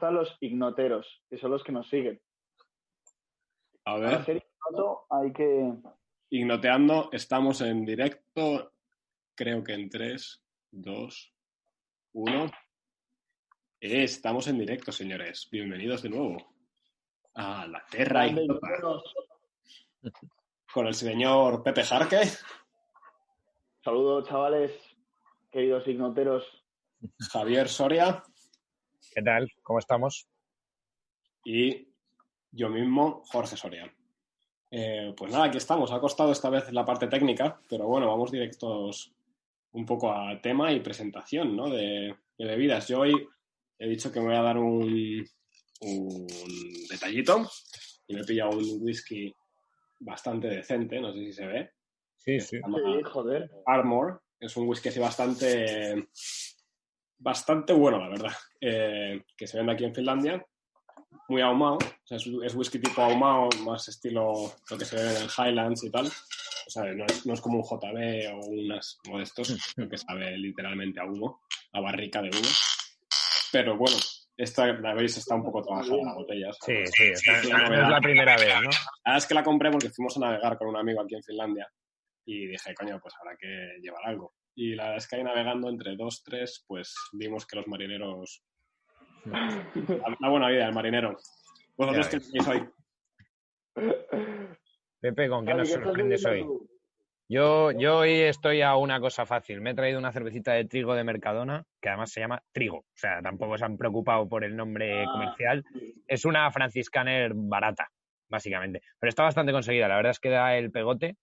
Están los ignoteros, que son los que nos siguen. A Para ver, ser ignoto hay que... ignoteando, estamos en directo, creo que en 3, 2, 1. Estamos en directo, señores. Bienvenidos de nuevo a la Terra Ignota con el señor Pepe Jarque, Saludos, chavales, queridos ignoteros. Javier Soria ¿Qué tal? ¿Cómo estamos? y yo mismo, Jorge Soria. Eh, pues nada, aquí estamos. Ha costado esta vez la parte técnica, pero bueno, vamos directos un poco a tema y presentación ¿no? de, de bebidas. Yo hoy he dicho que me voy a dar un, un detallito y me he pillado un whisky bastante decente, no sé si se ve. Sí, sí. Sí, joder. Armor. Es un whisky así bastante, bastante bueno, la verdad. Eh, que se vende aquí en Finlandia. Muy ahumado. O sea, es, es whisky tipo ahumado, más estilo lo que se ve en el Highlands y tal. O sea, no es, no es como un JB o unas como de estos, que sabe literalmente a humo, a barrica de humo. Pero bueno, esta, la veis, está un poco trabajada la botella. Sí, sí. no, no es la primera vez, ¿no? La verdad es que la compré porque fuimos a navegar con un amigo aquí en Finlandia y dije, coño, pues habrá que llevar algo. Y la verdad es que ahí navegando entre dos, tres, pues vimos que los marineros... La, la buena vida del marinero. ¿Vosotros qué tenéis hoy? Pepe, ¿con qué nos ¿qué estás sorprendes hoy? Yo, yo hoy estoy a una cosa fácil. Me he traído una cervecita de trigo de Mercadona, que además se llama Trigo. O sea, tampoco se han preocupado por el nombre Ah, comercial. Es una franciscaner barata, básicamente. Pero está bastante conseguida. La verdad es que da el pegote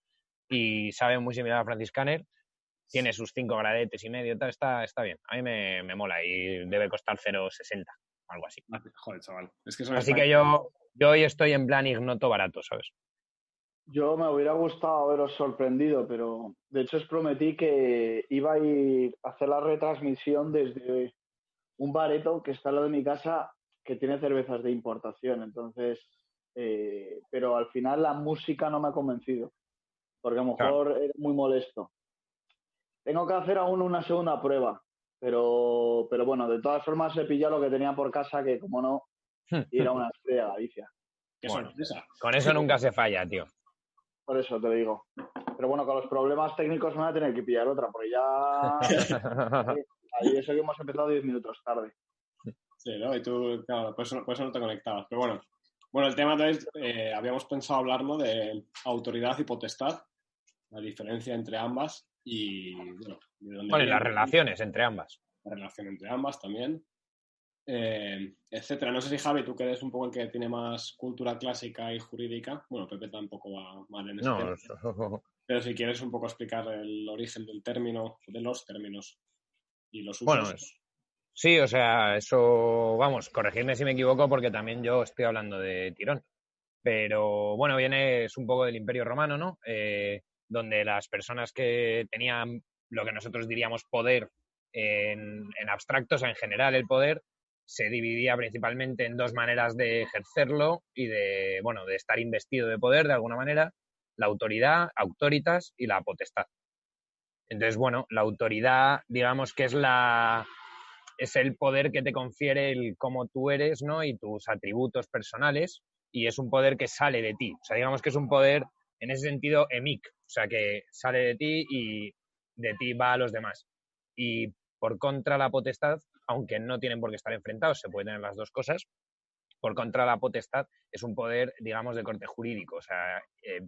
y sabe muy similar a franciscaner. Tiene sus cinco gradetes y medio, tal, está, está bien. A mí me, me mola y debe costar 0,60 o algo así. Joder, chaval. Es que son Así que yo, yo hoy estoy en plan ignoto barato, ¿sabes? Yo me hubiera gustado haberos sorprendido, pero de hecho os prometí que iba a ir a hacer la retransmisión desde un bareto que está al lado de mi casa que tiene cervezas de importación. Entonces, eh, pero al final la música no me ha convencido, porque a lo mejor era muy molesto. Tengo que hacer aún una segunda prueba, pero, pero bueno, de todas formas he pillado lo que tenía por casa, que como no, ir a una estrella de Galicia. Qué Bueno. sorpresa. Con eso nunca se falla, tío. Por eso te digo. Pero bueno, con los problemas técnicos me voy a tener que pillar otra, porque ya. Ahí eso que hemos empezado 10 minutos tarde. Sí, ¿no? Y tú, claro, por eso, por eso no te conectabas. Pero bueno, bueno el tema entonces, eh, habíamos pensado hablar ¿no? de autoridad y potestad, la diferencia entre ambas y, bueno, y las relaciones entre ambas. la relación entre ambas también, eh, etcétera. No sé si Javi, tú que eres un poco el que tiene más cultura clásica y jurídica, bueno, Pepe tampoco va mal en ese No, tema, eso- pero si quieres un poco explicar el origen del término, de los términos y los usos. Bueno, es- sí, o sea, eso, vamos, corregirme si me equivoco porque también yo estoy hablando de tirón. Pero bueno, viene, es un poco del Imperio Romano, ¿no? Eh, donde las personas que tenían lo que nosotros diríamos poder en, en abstracto, o sea, en general el poder, se dividía principalmente en dos maneras de ejercerlo y de, bueno, de estar investido de poder de alguna manera, la autoridad, autoritas y la potestad. Entonces, bueno, la autoridad, digamos que es la es el poder que te confiere el cómo tú eres, ¿no? Y tus atributos personales, y es un poder que sale de ti. O sea, digamos que es un poder, en ese sentido, emic, o sea, que sale de ti y de ti va a los demás. Y por contra la potestad, aunque no tienen por qué estar enfrentados, se pueden tener las dos cosas, por contra la potestad es un poder, digamos, de corte jurídico. O sea, eh,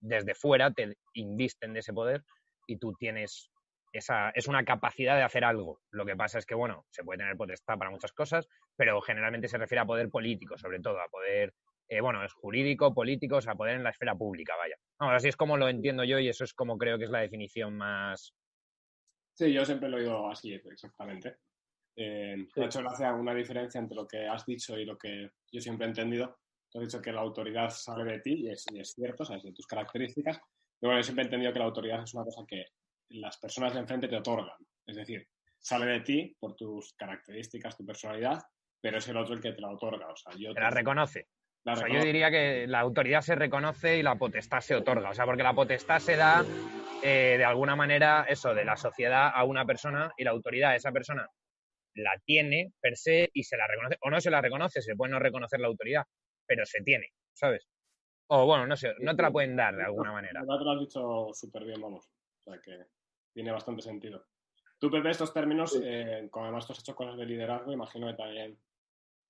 desde fuera te invisten de ese poder y tú tienes esa, es una capacidad de hacer algo. Lo que pasa es que, bueno, se puede tener potestad para muchas cosas, pero generalmente se refiere a poder político, sobre todo, a poder, eh, bueno, es jurídico, político, o sea, poder en la esfera pública, vaya. Vamos, así es como lo entiendo yo y eso es como creo que es la definición más... Sí, yo siempre lo he oído así, exactamente. Eh, De hecho, gracia una diferencia entre lo que has dicho y lo que yo siempre he entendido. Tú has dicho que la autoridad sale de ti y es, y es cierto, sabes, de tus características. Pero bueno, yo siempre he entendido que la autoridad es una cosa que las personas de enfrente te otorgan. Es decir, sale de ti por tus características, tu personalidad, pero es el otro el que te la otorga. O sea, yo Te la reconoce. La O sea, yo diría que la autoridad se reconoce y la potestad se otorga. O sea, porque la potestad se da eh, de alguna manera, eso, de la sociedad a una persona y la autoridad a esa persona la tiene per se y se la reconoce. O no se la reconoce, se puede no reconocer la autoridad, pero se tiene, ¿sabes? O bueno, no sé, no te la pueden dar de alguna manera. La verdad te lo has dicho súper bien, vamos. O sea que tiene bastante sentido. Tú, Pepe, estos términos, Sí. eh, como además tú has hecho cosas de liderazgo, imagino que también.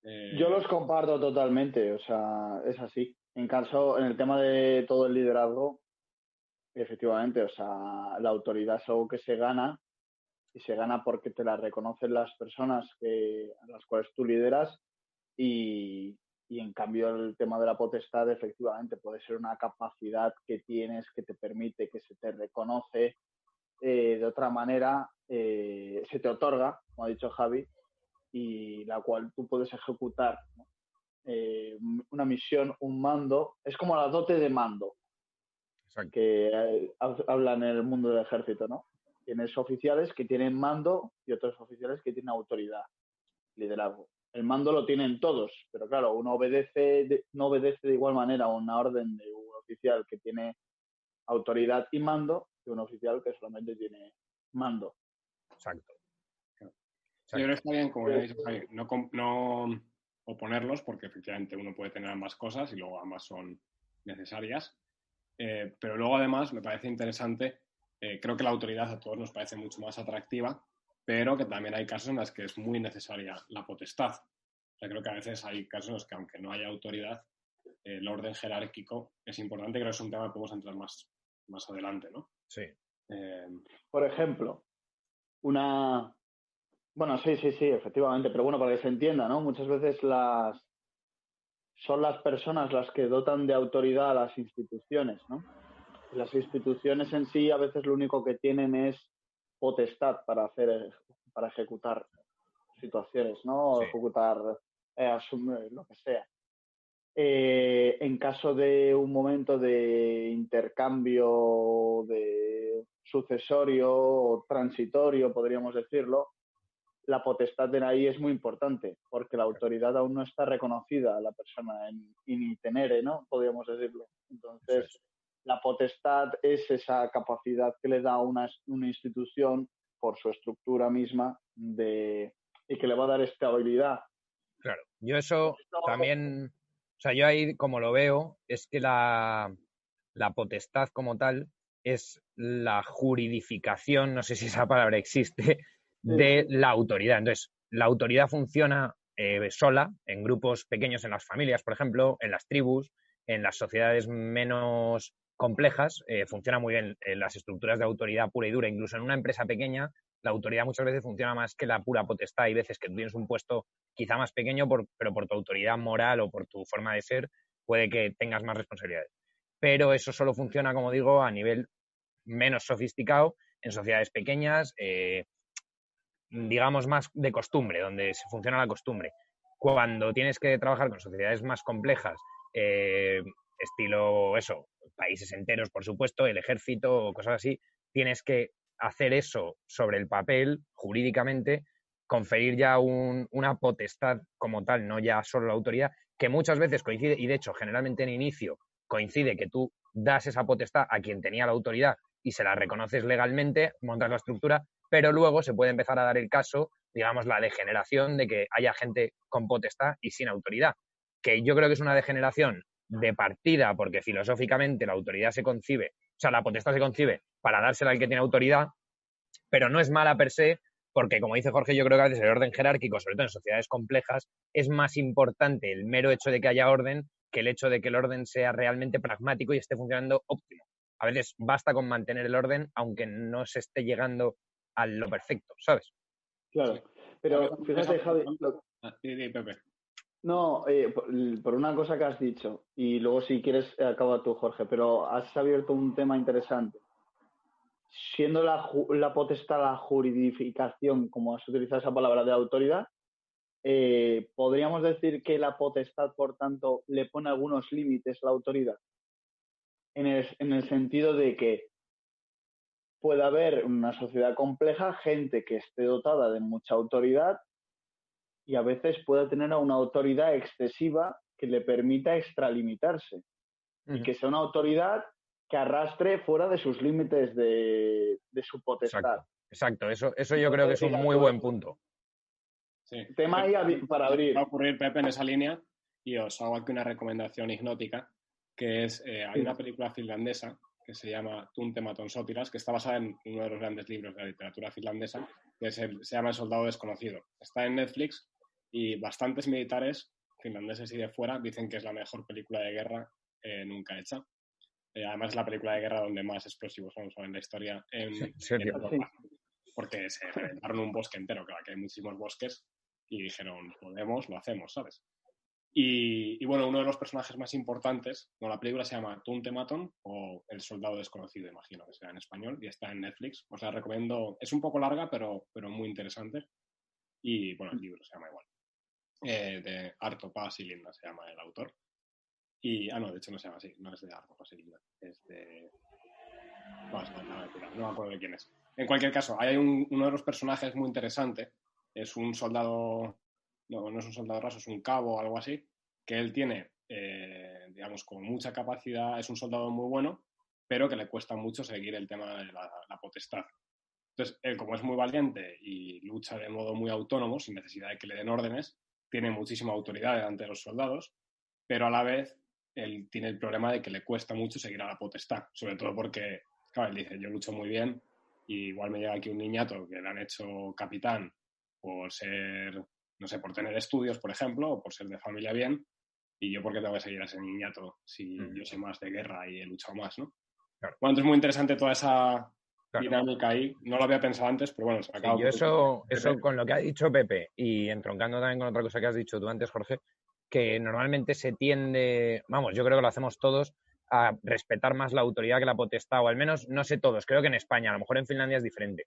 Eh, Yo los comparto totalmente, o sea, es así. En caso, en el tema de todo el liderazgo, efectivamente, o sea, la autoridad es algo que se gana y se gana porque te la reconocen las personas que, a las cuales tú lideras y, y en cambio el tema de la potestad efectivamente puede ser una capacidad que tienes que te permite que se te reconoce eh, de otra manera, eh, se te otorga, como ha dicho Javi, y la cual tú puedes ejecutar ¿no? Eh, una misión, un mando, es como la dote de mando Exacto. que eh, hab- hablan en el mundo del ejército, ¿no? Tienes oficiales que tienen mando y otros oficiales que tienen autoridad, liderazgo. El mando lo tienen todos, pero claro, uno obedece, de- no obedece de igual manera a una orden de un oficial que tiene autoridad y mando que un oficial que solamente tiene mando. Exacto. Yo creo que está bien, como ya dicho no, oponerlos, porque efectivamente uno puede tener ambas cosas y luego ambas son necesarias. Eh, pero luego, además, me parece interesante, eh, creo que la autoridad a todos nos parece mucho más atractiva, pero que también hay casos en los que es muy necesaria la potestad. O sea, creo que a veces hay casos en los que, aunque no haya autoridad, eh, el orden jerárquico es importante. Creo que es un tema que podemos entrar más, más adelante, ¿no? Sí. Eh, Por ejemplo, una... Bueno, sí, sí, sí, efectivamente, pero bueno, para que se entienda, ¿no? Muchas veces las... son las personas las que dotan de autoridad a las instituciones, ¿no? Las instituciones en sí a veces lo único que tienen es potestad para hacer, para ejecutar situaciones, ¿no? Sí. ejecutar, eh, asumir lo que sea. Eh, en caso de un momento de intercambio de sucesorio o transitorio, podríamos decirlo, la potestad de ahí es muy importante, porque la autoridad aún no está reconocida a la persona en in ¿no? Podríamos decirlo. Entonces, la potestad es esa capacidad que le da una, una institución por su estructura misma de, y que le va a dar estabilidad. Claro, yo eso también, o sea, yo ahí como lo veo, es que la, la potestad como tal es la juridificación, no sé si esa palabra existe, de la autoridad. Entonces, la autoridad funciona eh, sola, en grupos pequeños en las familias, por ejemplo, en las tribus, en las sociedades menos complejas, eh, funciona muy bien en las estructuras de autoridad pura y dura. Incluso en una empresa pequeña, la autoridad muchas veces funciona más que la pura potestad. Hay veces que tú tienes un puesto quizá más pequeño, pero por tu autoridad moral o por tu forma de ser, puede que tengas más responsabilidades. Pero eso solo funciona, como digo, a nivel menos sofisticado, en sociedades pequeñas, eh, digamos más de costumbre, donde se funciona la costumbre. Cuando tienes que trabajar con sociedades más complejas, eh, estilo eso, países enteros, por supuesto, el ejército o cosas así, tienes que hacer eso sobre el papel, jurídicamente, conferir ya un, una potestad como tal, no ya solo la autoridad, que muchas veces coincide, y de hecho generalmente en inicio coincide que tú das esa potestad a quien tenía la autoridad y se la reconoces legalmente, montas la estructura, pero luego se puede empezar a dar el caso, digamos, la degeneración de que haya gente con potestad y sin autoridad, que yo creo que es una degeneración de partida porque filosóficamente la autoridad se concibe, o sea, la potestad se concibe para dársela al que tiene autoridad, pero no es mala per se porque, como dice Jorge, yo creo que a veces el orden jerárquico, sobre todo en sociedades complejas, es más importante el mero hecho de que haya orden que el hecho de que el orden sea realmente pragmático y esté funcionando óptimo. A veces basta con mantener el orden aunque no se esté llegando a lo perfecto, ¿sabes? Claro. Pero fíjate, Javi, lo- ah, sí, sí, Pepe. no, eh, por, una cosa que has dicho, y luego si quieres eh, acaba tú, Jorge, pero has abierto un tema interesante. siendo la, la potestad la juridificación, como has utilizado esa palabra de autoridad, eh, podríamos decir que la potestad, por tanto, le pone algunos límites a la autoridad. En el, en el sentido de que puede haber una sociedad compleja, gente que esté dotada de mucha autoridad y a veces puede tener una autoridad excesiva que le permita extralimitarse y que sea una autoridad que arrastre fuera de sus límites de, su potestad. Exacto, Eso, eso yo creo que es un muy buen punto. Sí. Tema ahí para abrir. Va a ocurrir, Pepe, en esa línea y os hago aquí una recomendación hipnótica, que es, eh, hay una película finlandesa que se llama Tunte Maton Sotilas, que está basada en uno de los grandes libros de la literatura finlandesa, que se llama El Soldado Desconocido. Está en Netflix y bastantes militares finlandeses y de fuera dicen que es la mejor película de guerra eh, nunca hecha. Eh, además es la película de guerra donde más explosivos vamos a ver en la historia en, Europa. Porque se reventaron un bosque entero, claro que hay muchísimos bosques, y dijeron, podemos, lo hacemos, ¿sabes? Y, bueno, uno de los personajes más importantes, bueno, la película se llama Tunte Maton o El Soldado Desconocido, imagino que sea en español, y está en Netflix. Os la recomiendo, es un poco larga, pero, pero muy interesante. Y bueno, el libro se llama igual. Eh, de Arto Paz y Linda se llama el autor. Y, ah, no, de hecho no se llama así, no es de Arto Paz y Linda, es de... No, no, me acuerdo de quién es. En cualquier caso, hay uno de los personajes muy interesante, es un soldado, no, no es un soldado raso, es un cabo o algo así, que él tiene, eh, digamos, con mucha capacidad, es un soldado muy bueno, pero que le cuesta mucho seguir el tema de la, la potestad. Entonces, él como es muy valiente y lucha de modo muy autónomo, sin necesidad de que le den órdenes, tiene muchísima autoridad delante de los soldados, pero a la vez él tiene el problema de que le cuesta mucho seguir a la potestad, sobre todo porque, claro, él dice, yo lucho muy bien, y igual me llega aquí un niñato que le han hecho capitán por ser, no sé, por tener estudios, por ejemplo, o por ser de familia bien, y yo por qué tengo que seguir a ese niñato si mm. yo sé más de guerra y he luchado más, ¿no? Bueno, entonces es muy interesante toda esa dinámica ahí. No lo había pensado antes, pero bueno, se me acaba. yo eso, eso con lo que ha dicho Pepe y entroncando también con otra cosa que has dicho tú antes, Jorge, que normalmente se tiende, vamos, yo creo que lo hacemos todos, a respetar más la autoridad que la potestad, o al menos no sé todos, creo que en España, a lo mejor en Finlandia es diferente.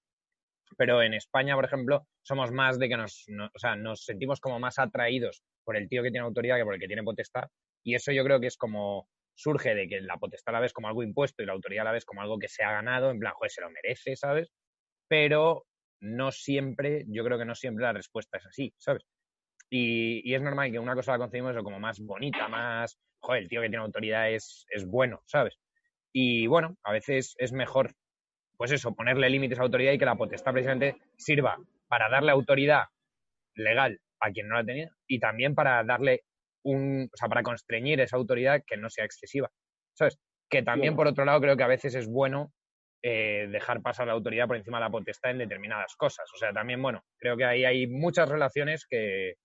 Pero en España, por ejemplo, somos más de que nos, o sea, nos sentimos como más atraídos por el tío que tiene autoridad que por el que tiene potestad. Y eso yo creo que es como surge de que la potestad la ves como algo impuesto y la autoridad la ves como algo que se ha ganado, en plan, joder, se lo merece, ¿sabes? Pero no siempre, yo creo que no siempre la respuesta es así, ¿sabes? Y, es normal que una cosa la concebimos como más bonita, más, joder, el tío que tiene autoridad es, es bueno, ¿sabes? Y bueno, a veces es mejor, pues eso, ponerle límites a autoridad y que la potestad precisamente sirva para darle autoridad legal a quien no la tenía y también para darle un, o sea, para constreñir esa autoridad que no sea excesiva. ¿Sabes? Que también, por otro lado, creo que a veces es bueno eh, dejar pasar la autoridad por encima de la potestad en determinadas cosas. O sea, también, bueno, creo que ahí hay muchas relaciones que,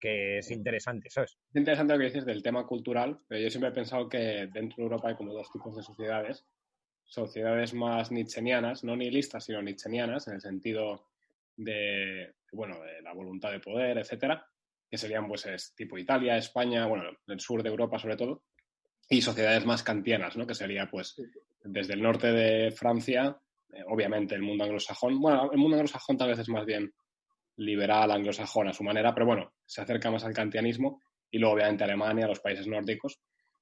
que es interesante, ¿sabes? Es interesante lo que dices del tema cultural, pero yo siempre he pensado que dentro de Europa hay como dos tipos de sociedades. Sociedades más nichenianas, no nihilistas, sino nichenianas, en el sentido de, bueno, de la voluntad de poder, etcétera, que serían pues es, tipo Italia, España, bueno, el sur de Europa sobre todo, y sociedades más kantianas, ¿no? Que sería pues desde el norte de Francia, eh, obviamente el mundo anglosajón, bueno, el mundo anglosajón tal vez es más bien liberal, anglosajón a su manera, pero bueno, se acerca más al kantianismo, y luego obviamente Alemania, los países nórdicos,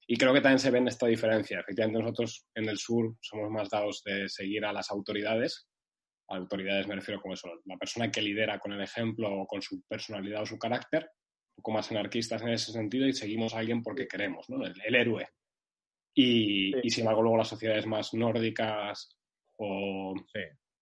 y creo que también se ve esta diferencia. Efectivamente, nosotros en el sur somos más dados de seguir a las autoridades. autoridades me refiero como eso, la persona que lidera con el ejemplo o con su personalidad o su carácter, un poco más anarquistas en ese sentido y seguimos a alguien porque queremos, ¿no? el, héroe. Y, sin embargo, luego las sociedades más nórdicas o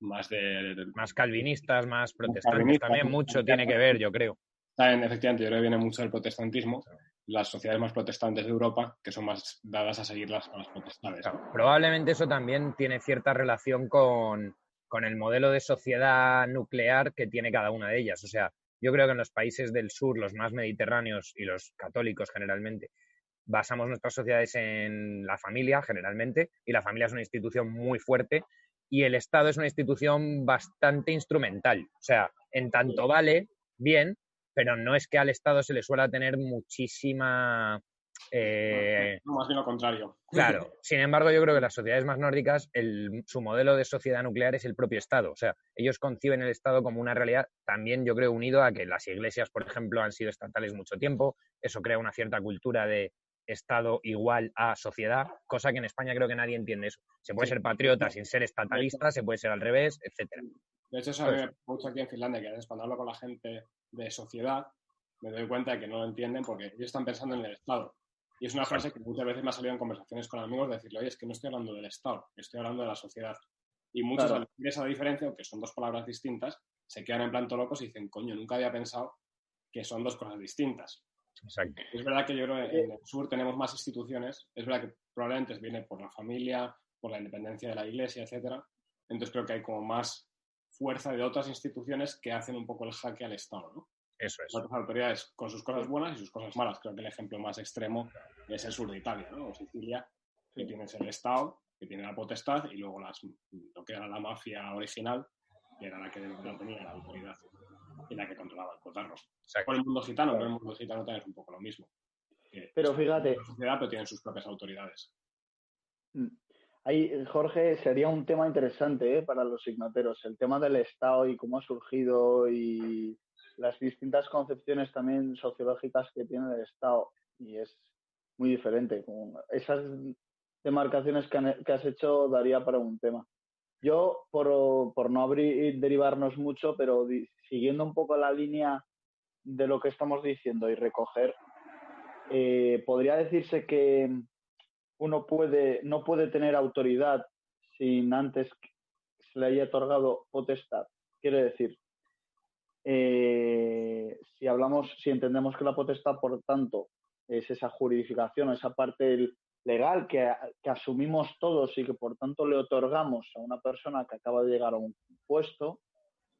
más de, Más calvinistas, más protestantes, también mucho tiene que ver, yo creo. También, efectivamente, yo creo que viene mucho del protestantismo. Las sociedades más protestantes de Europa, que son más dadas a seguir las, las potestades. probablemente eso también tiene cierta relación con, con el modelo de sociedad nuclear que tiene cada una de ellas. O sea, yo creo que en los países del sur, los más mediterráneos y los católicos generalmente, basamos nuestras sociedades en la familia generalmente y la familia es una institución muy fuerte y el Estado es una institución bastante instrumental. O sea, en tanto vale bien, pero no es que al Estado se le suele tener muchísima Eh, no, más bien lo contrario. Claro, sin embargo, yo creo que las sociedades más nórdicas, su modelo de sociedad nuclear es el propio Estado. O sea, ellos conciben el Estado como una realidad también, yo creo, unido a que las iglesias, por ejemplo, han sido estatales mucho tiempo. Eso crea una cierta cultura de Estado igual a sociedad, cosa que en España creo que nadie entiende eso. Se puede ser patriota sin ser estatalista, se puede ser al revés, etcétera. De hecho, eso me mucho aquí en Finlandia, que a cuando hablo con la gente de sociedad, me doy cuenta de que no lo entienden porque ellos están pensando en el Estado. Y es una frase que muchas veces me ha salido en conversaciones con amigos, decirle, oye, es que no estoy hablando del Estado, estoy hablando de la sociedad. Y muchos al decir esa diferencia, aunque son dos palabras distintas, se quedan en plan locos y dicen, coño, nunca había pensado que son dos cosas distintas. Exacto. Es verdad que yo creo que en el sur tenemos más instituciones, es verdad que probablemente viene por la familia, por la independencia de la iglesia, etcétera. Entonces creo que hay como más fuerza de otras instituciones que hacen un poco el jaque al Estado, ¿no? Eso es. Otras autoridades con sus cosas buenas y sus cosas malas. Creo que el ejemplo más extremo es el sur de Italia, ¿no? O Sicilia, que tienes el Estado, que tiene la potestad, y luego las, lo que era la mafia original, que era la que no tenía la autoridad y la que controlaba el cotarro. Con el mundo gitano, pero el mundo gitano también es un poco lo mismo. pero fíjate. sociedad, pero tienen sus propias autoridades. Ahí, Jorge, sería un tema interesante ¿eh? para los signateros, el tema del Estado y cómo ha surgido y las distintas concepciones también sociológicas que tiene el Estado. Y es muy diferente. Esas demarcaciones que, has hecho daría para un tema. Yo, por, no abrir, derivarnos mucho, pero siguiendo un poco la línea de lo que estamos diciendo y recoger, eh, podría decirse que uno puede, no puede tener autoridad sin antes se le haya otorgado potestad. Quiere decir, eh, si hablamos, si entendemos que la potestad, por tanto, es esa juridificación, esa parte legal que, asumimos todos y que por tanto le otorgamos a una persona que acaba de llegar a un puesto,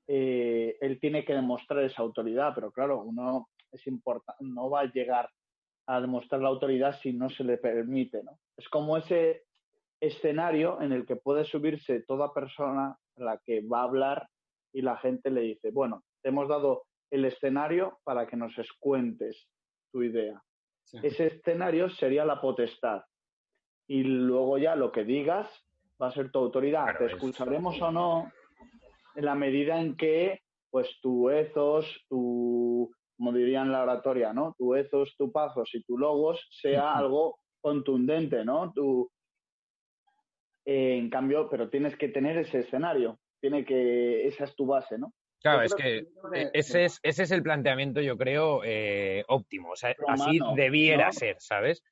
eh, él tiene que demostrar esa autoridad, pero claro, uno es importante, no va a llegar a demostrar la autoridad si no se le permite, ¿no? Es como ese escenario en el que puede subirse toda persona a la que va a hablar y la gente le dice, bueno, te hemos dado el escenario para que nos cuentes tu idea. Ese escenario sería la potestad y luego ya lo que digas va a ser tu autoridad. Te escucharemos o no en la medida en que pues tu ethos, tu, como dirían la oratoria, ¿no? Tu ethos, tu pasos y tu logos sea algo contundente, ¿no? Tu, eh, en cambio, pero tienes que tener ese escenario, tiene que, esa es tu base, ¿no? Claro, es que, e, ese, es, ese es el planteamiento, yo creo, eh, óptimo. O sea, así debiera ser, ¿sabes?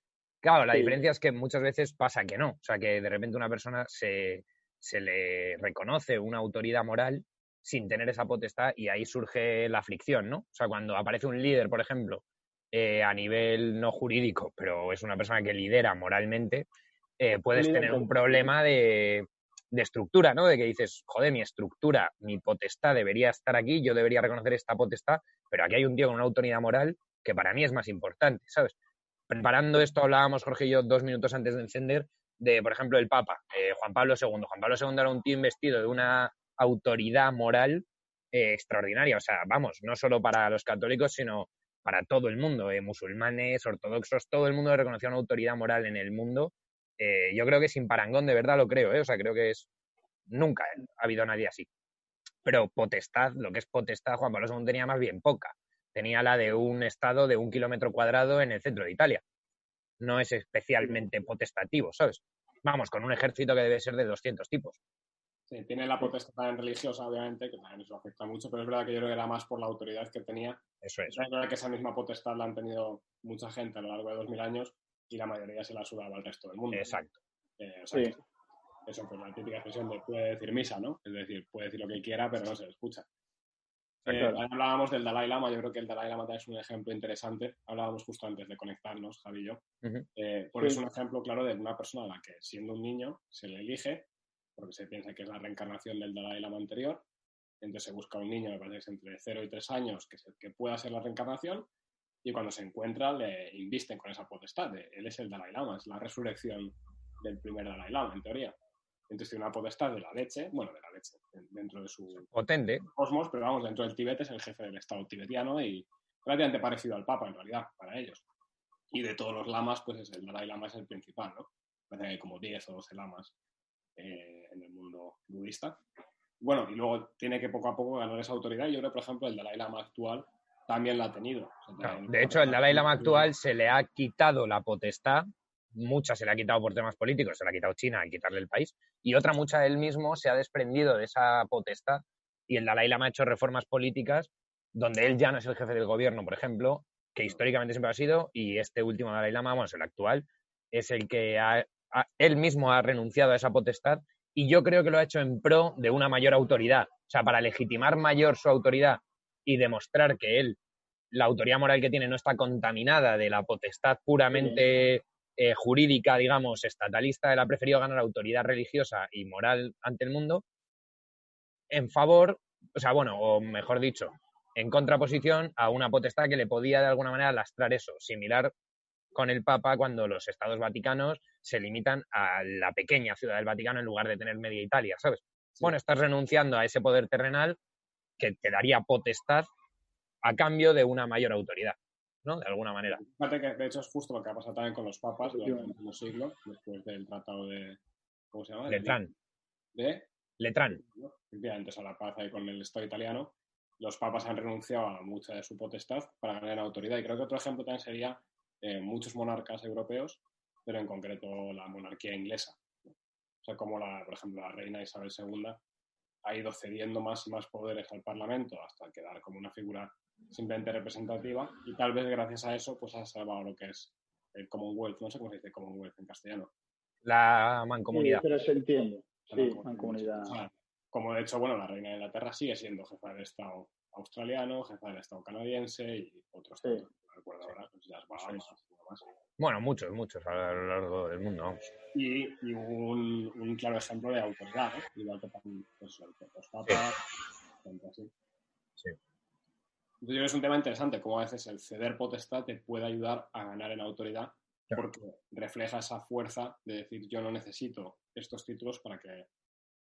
Claro, la diferencia es que muchas veces pasa que no. O sea, que de repente una persona se, se le reconoce una autoridad moral sin tener esa potestad y ahí surge la fricción, ¿no? O sea, cuando aparece un líder, por ejemplo, eh, a nivel no jurídico, pero es una persona que lidera moralmente, eh, puedes tener un problema de, de, estructura, ¿no? De que dices, joder, mi estructura, mi potestad debería estar aquí, yo debería reconocer esta potestad, pero aquí hay un tío con una autoridad moral que para mí es más importante, ¿sabes? preparando esto hablábamos, Jorge y yo, dos minutos antes de encender, de, por ejemplo, el Papa, eh, Juan Pablo II. Juan Pablo II era un tío investido de una autoridad moral eh, extraordinaria. O sea, vamos, no solo para los católicos, sino para todo el mundo, eh, musulmanes, ortodoxos, todo el mundo reconocía una autoridad moral en el mundo. yo creo que sin parangón, de verdad lo creo, o sea, creo que es. Nunca ha habido nadie así. Pero potestad, lo que es potestad, Juan Pablo II tenía más bien poca tenía la de un estado de un kilómetro cuadrado en el centro de Italia. No es especialmente potestativo, ¿sabes? Vamos, con un ejército que debe ser de 200 tipos. Sí, tiene la potestad también religiosa, obviamente, que también eso afecta mucho, pero es verdad que yo creo que era más por la autoridad que tenía. Eso es. Es verdad que esa misma potestad la han tenido mucha gente a lo largo de 2000 años y la mayoría se la sudaba al resto del mundo. Exacto. Eh, sí. eso, pues la típica expresión de puede decir misa, ¿no? Es decir, puede decir lo que quiera, pero no se le escucha. Eh, hablábamos del Dalai Lama, yo creo que el Dalai Lama es un ejemplo interesante. Hablábamos justo antes de conectarnos, Javi y yo. Eh, porque es un ejemplo claro de una persona a la que, siendo un niño, se le elige, porque se piensa que es la reencarnación del Dalai Lama anterior. Entonces se busca un niño, me parece entre 0 y 3 años, que, que pueda ser la reencarnación. Y cuando se encuentra, le invisten con esa potestad. él es el Dalai Lama, es la resurrección del primer Dalai Lama, en teoría. Entonces tiene una potestad de la leche, bueno, de la leche, dentro de su potente cosmos, pero vamos, dentro del Tíbet es el jefe del Estado tibetiano y relativamente parecido al Papa en realidad, para ellos. Y de todos los lamas, pues el Dalai Lama es el principal, ¿no? Parece que hay como 10 o 12 lamas eh, en el mundo budista. Bueno, y luego tiene que poco a poco ganar esa autoridad. Yo creo, por ejemplo, el Dalai Lama actual también la ha tenido. de hecho, el Dalai Lama actual se le ha quitado la potestad, mucha se le ha quitado por temas políticos, se le ha quitado China al quitarle el país, y otra mucha él mismo se ha desprendido de esa potestad y el Dalai Lama ha hecho reformas políticas donde él ya no es el jefe del gobierno, por ejemplo, que históricamente siempre ha sido, y este último Dalai Lama, bueno, es el actual, es el que él mismo ha renunciado a esa potestad y yo creo que lo ha hecho en pro de una mayor autoridad. O sea, para legitimar mayor su autoridad y demostrar que él, la autoridad moral que tiene, no está contaminada de la potestad puramente eh, jurídica, digamos, estatalista, él ha preferido ganar autoridad religiosa y moral ante el mundo en favor, o sea, bueno, o mejor dicho, en contraposición a una potestad que le podía de alguna manera lastrar eso, similar con el Papa cuando los estados vaticanos se limitan a la pequeña ciudad del Vaticano en lugar de tener media Italia, ¿sabes? Bueno, estás renunciando a ese poder terrenal que te daría potestad a cambio de una mayor autoridad, ¿no? De alguna manera. Fíjate que de hecho es justo lo que ha pasado también con los papas durante el último siglo, después del tratado de. ¿Cómo se llama? Letrán. ¿De? Letrán. Efectivamente, a la paz ahí con el Estado italiano. Los papas han renunciado a mucha de su potestad para ganar autoridad. Y creo que otro ejemplo también sería eh, muchos monarcas europeos, pero en concreto la monarquía inglesa. O sea, como, la, por ejemplo, la reina Isabel II ha ido cediendo más y más poderes al Parlamento hasta quedar como una figura simplemente representativa y tal vez gracias a eso pues ha salvado lo que es el Commonwealth, no sé cómo se dice Commonwealth en castellano. La mancomunidad. Sí, pero se entiende. Sí, mancomunidad. como de hecho, bueno, la reina de Inglaterra sigue siendo jefa del Estado australiano, jefa del Estado canadiense y otros. Sí recuerdo ahora, pues Bueno, muchos, muchos a lo largo del mundo, vamos. Y, y un, un, claro ejemplo de autoridad, ¿eh? igual que pues, los papas, sí. así. Sí. Entonces, yo es un tema interesante, cómo a veces el ceder potestad te puede ayudar a ganar en autoridad, porque refleja esa fuerza de decir yo no necesito estos títulos para que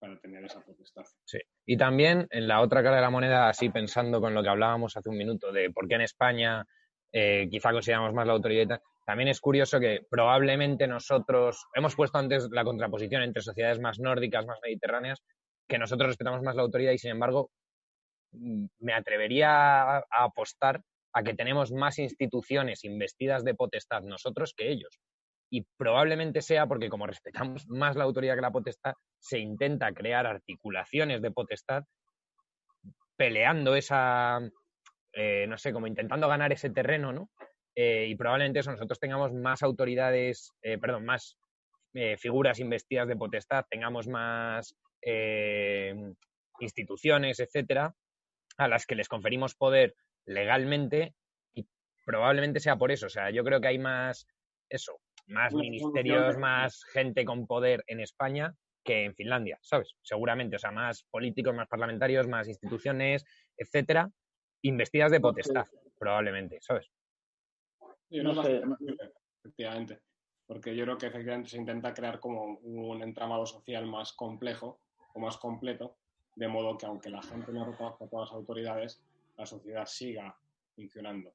para tener esa potestad. Sí. Y también en la otra cara de la moneda, así pensando con lo que hablábamos hace un minuto de por qué en España eh, quizá consideramos más la autoridad. También es curioso que probablemente nosotros, hemos puesto antes la contraposición entre sociedades más nórdicas, más mediterráneas, que nosotros respetamos más la autoridad y sin embargo mm, me atrevería a, apostar a que tenemos más instituciones investidas de potestad nosotros que ellos. Y probablemente sea porque como respetamos más la autoridad que la potestad, se intenta crear articulaciones de potestad peleando esa, eh, no sé, como intentando ganar ese terreno, ¿no? Eh, y probablemente eso, nosotros tengamos más autoridades, eh, perdón, más figuras investidas de potestad, tengamos más instituciones, etcétera, a las que les conferimos poder legalmente y probablemente sea por eso. O sea, yo creo que hay más, eso, más ministerios, más gente con poder en España que en Finlandia, ¿sabes? Seguramente, o sea, más políticos, más parlamentarios, más instituciones, etcétera, investidas de potestad, probablemente, ¿sabes? no, sé, efectivamente. Porque yo creo que efectivamente se intenta crear como un entramado social más complejo o más completo, de modo que aunque la gente no reconozca todas las autoridades, la sociedad siga funcionando.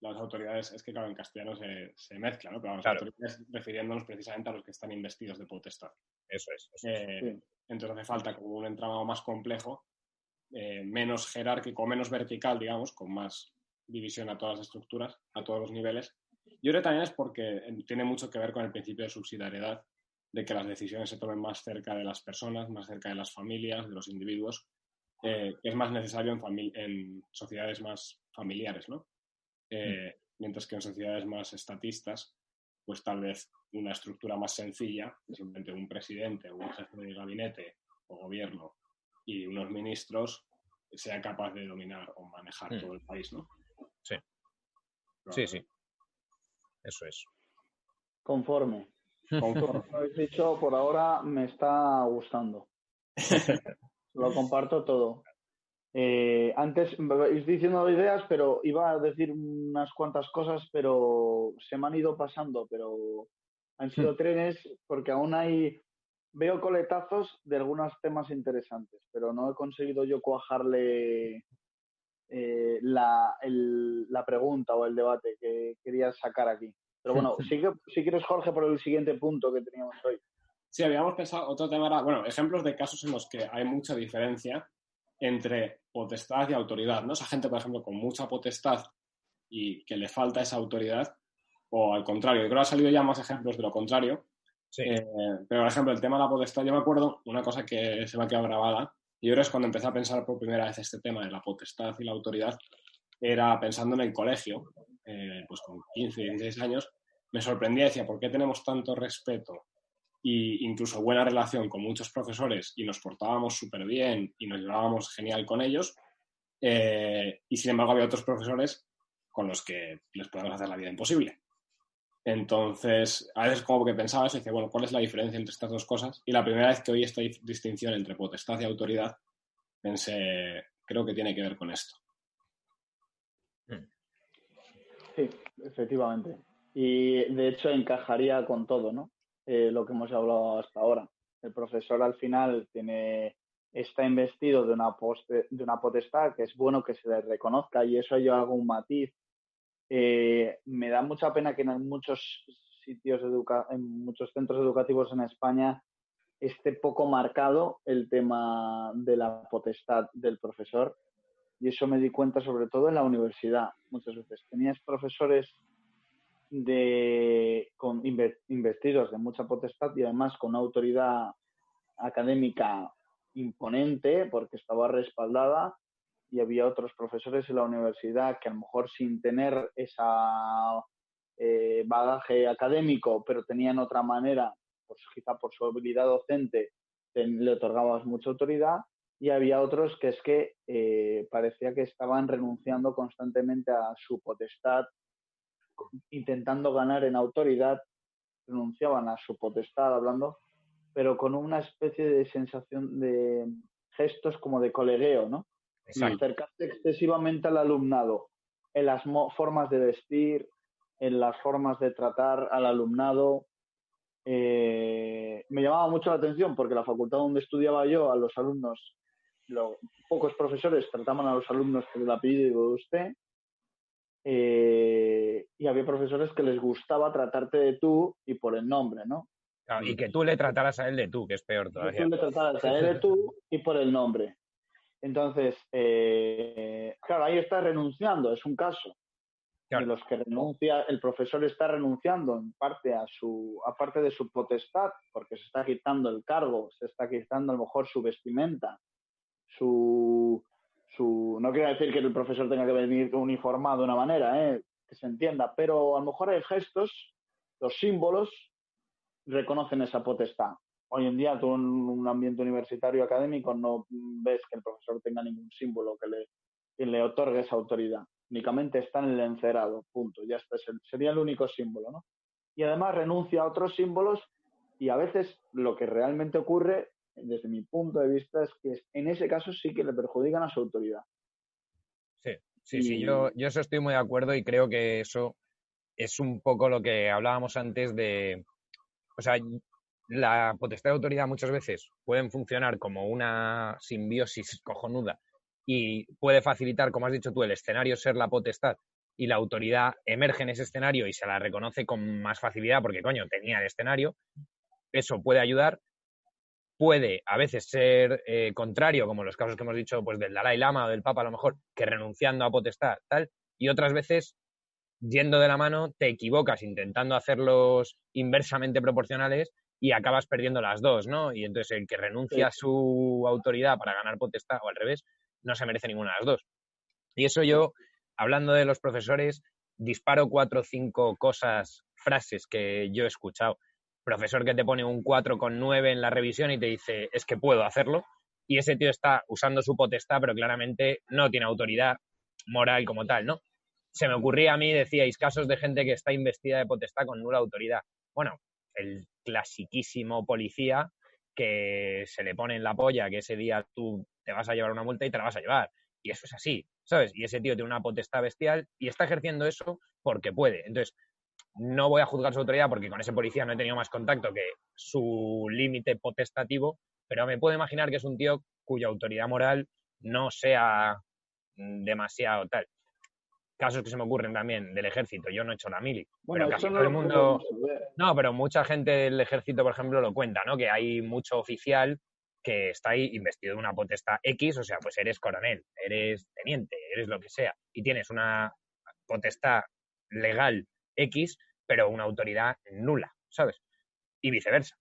Las autoridades, es que claro, en castellano se, se mezcla, ¿no? Pero las autoridades refiriéndonos precisamente a los que están investidos de potestad. Eso es. Eh, entonces hace falta como un entramado más complejo eh, menos jerárquico, menos vertical, digamos, con más división a todas las estructuras, a todos los niveles. Yo creo que también es porque tiene mucho que ver con el principio de subsidiariedad, de que las decisiones se tomen más cerca de las personas, más cerca de las familias, de los individuos, eh, es más necesario en, en, sociedades más familiares, ¿no? Eh, mientras que en sociedades más estatistas, pues tal vez una estructura más sencilla, simplemente un presidente o un jefe de gabinete o gobierno y unos ministros sea capaz de dominar o manejar mm. todo el país, ¿no? Sí. Sí, sí. Eso es. Conforme. Conforme. Como habéis dicho, por ahora me está gustando. Lo comparto todo. Eh, antes vais diciendo ideas, pero iba a decir unas cuantas cosas, pero se me han ido pasando, pero han sido hmm. trenes porque aún hay veo coletazos de algunos temas interesantes, pero no he conseguido yo cuajarle eh, la, la, pregunta o el debate que quería sacar aquí. Pero bueno, si quieres, Jorge, por el siguiente punto que teníamos hoy. Sí, habíamos pensado, otro tema era, bueno, ejemplos de casos en los que hay mucha diferencia entre potestad y autoridad, ¿no? Esa gente, por ejemplo, con mucha potestad y que le falta esa autoridad, o al contrario, yo creo que ha salido ya más ejemplos de lo contrario. Eh, pero, por ejemplo, el tema de la potestad, yo me acuerdo una cosa que se me ha quedado grabada, y que es cuando empecé a pensar por primera vez este tema de la potestad y la autoridad, era pensando en el colegio, eh, pues con 15, 16 años, me sorprendía decía, ¿por qué tenemos tanto respeto e incluso buena relación con muchos profesores y nos portábamos súper bien y nos llevábamos genial con ellos? Eh, y sin embargo había otros profesores con los que les podemos hacer la vida imposible. Entonces, a veces como que pensaba eso y dice, bueno, ¿cuál es la diferencia entre estas dos cosas? Y la primera vez que oí esta distinción entre potestad y autoridad, pensé, creo que tiene que ver con esto. Sí, efectivamente. Y de hecho encajaría con todo, ¿no? Eh, lo que hemos hablado hasta ahora. El profesor al final tiene está investido de una, de una potestad que es bueno que se le reconozca y eso yo hago un matiz. Eh, me da mucha pena que en muchos sitios en muchos centros educativos en España esté poco marcado el tema de la potestad del profesor y eso me di cuenta sobre todo en la universidad muchas veces. Tenías profesores de, con investidos de mucha potestad y además con una autoridad académica imponente porque estaba respaldada y había otros profesores en la universidad que a lo mejor sin tener esa eh, bagaje académico, pero tenían otra manera, pues quizá por su habilidad docente, le otorgabas mucha autoridad y había otros que es que eh, parecía que estaban renunciando constantemente a su potestad, intentando ganar en autoridad, renunciaban a su potestad hablando, pero con una especie de sensación de gestos como de colegueo, ¿no? Acercarse excesivamente al alumnado en las formas de vestir, en las formas de tratar al alumnado. Eh, me llamaba mucho la atención porque la facultad donde estudiaba yo, a los alumnos pocos profesores trataban a los alumnos por el apellido de usted eh, y había profesores que les gustaba tratarte de tú y por el nombre, ¿no? y que tú le trataras a él de tú, que es peor todavía. Que tú le trataras a él de tú y por el nombre. Entonces, eh, claro, ahí está renunciando, es un caso. De los que renuncia, el profesor está renunciando en parte a su, aparte de su potestad, porque se está quitando el cargo, se está quitando a lo mejor su vestimenta, su, su... No quiero decir que el profesor tenga que venir uniformado de una manera, ¿eh? que se entienda, pero a lo mejor hay gestos, los símbolos reconocen esa potestad. Hoy en día, tú en un ambiente universitario académico no ves que el profesor tenga ningún símbolo que le, que le otorgue esa autoridad. Únicamente está en el encerado, punto. Ya está, sería el único símbolo, ¿no? Y además renuncia a otros símbolos y a veces lo que realmente ocurre desde mi punto de vista, es que en ese caso sí que le perjudican a su autoridad. Sí, sí, sí, yo, yo eso estoy muy de acuerdo y creo que eso es un poco lo que hablábamos antes de, o sea, la potestad de autoridad muchas veces pueden funcionar como una simbiosis cojonuda y puede facilitar, como has dicho tú, el escenario ser la potestad y la autoridad emerge en ese escenario y se la reconoce con más facilidad porque, coño, tenía el escenario. Eso puede ayudar, puede a veces ser eh, contrario, como los casos que hemos dicho, pues del Dalai Lama o del Papa a lo mejor, que renunciando a potestad, tal, y otras veces, yendo de la mano, te equivocas intentando hacerlos inversamente proporcionales y acabas perdiendo las dos, ¿no? Y entonces el que renuncia a su autoridad para ganar potestad, o al revés, no se merece ninguna de las dos. Y eso yo, hablando de los profesores, disparo cuatro o cinco cosas, frases que yo he escuchado profesor que te pone un 4,9 en la revisión y te dice, es que puedo hacerlo, y ese tío está usando su potestad, pero claramente no tiene autoridad moral como tal, ¿no? Se me ocurría a mí, decíais, casos de gente que está investida de potestad con nula autoridad. Bueno, el clasiquísimo policía que se le pone en la polla que ese día tú te vas a llevar una multa y te la vas a llevar. Y eso es así, ¿sabes? Y ese tío tiene una potestad bestial y está ejerciendo eso porque puede. Entonces, no voy a juzgar su autoridad porque con ese policía no he tenido más contacto que su límite potestativo, pero me puedo imaginar que es un tío cuya autoridad moral no sea demasiado tal. Casos que se me ocurren también del ejército. Yo no he hecho la mili, pero casi todo el mundo. No, pero mucha gente del ejército, por ejemplo, lo cuenta, ¿no? Que hay mucho oficial que está ahí investido de una potestad X, o sea, pues eres coronel, eres teniente, eres lo que sea, y tienes una potestad legal X, pero una autoridad nula, ¿sabes? Y viceversa.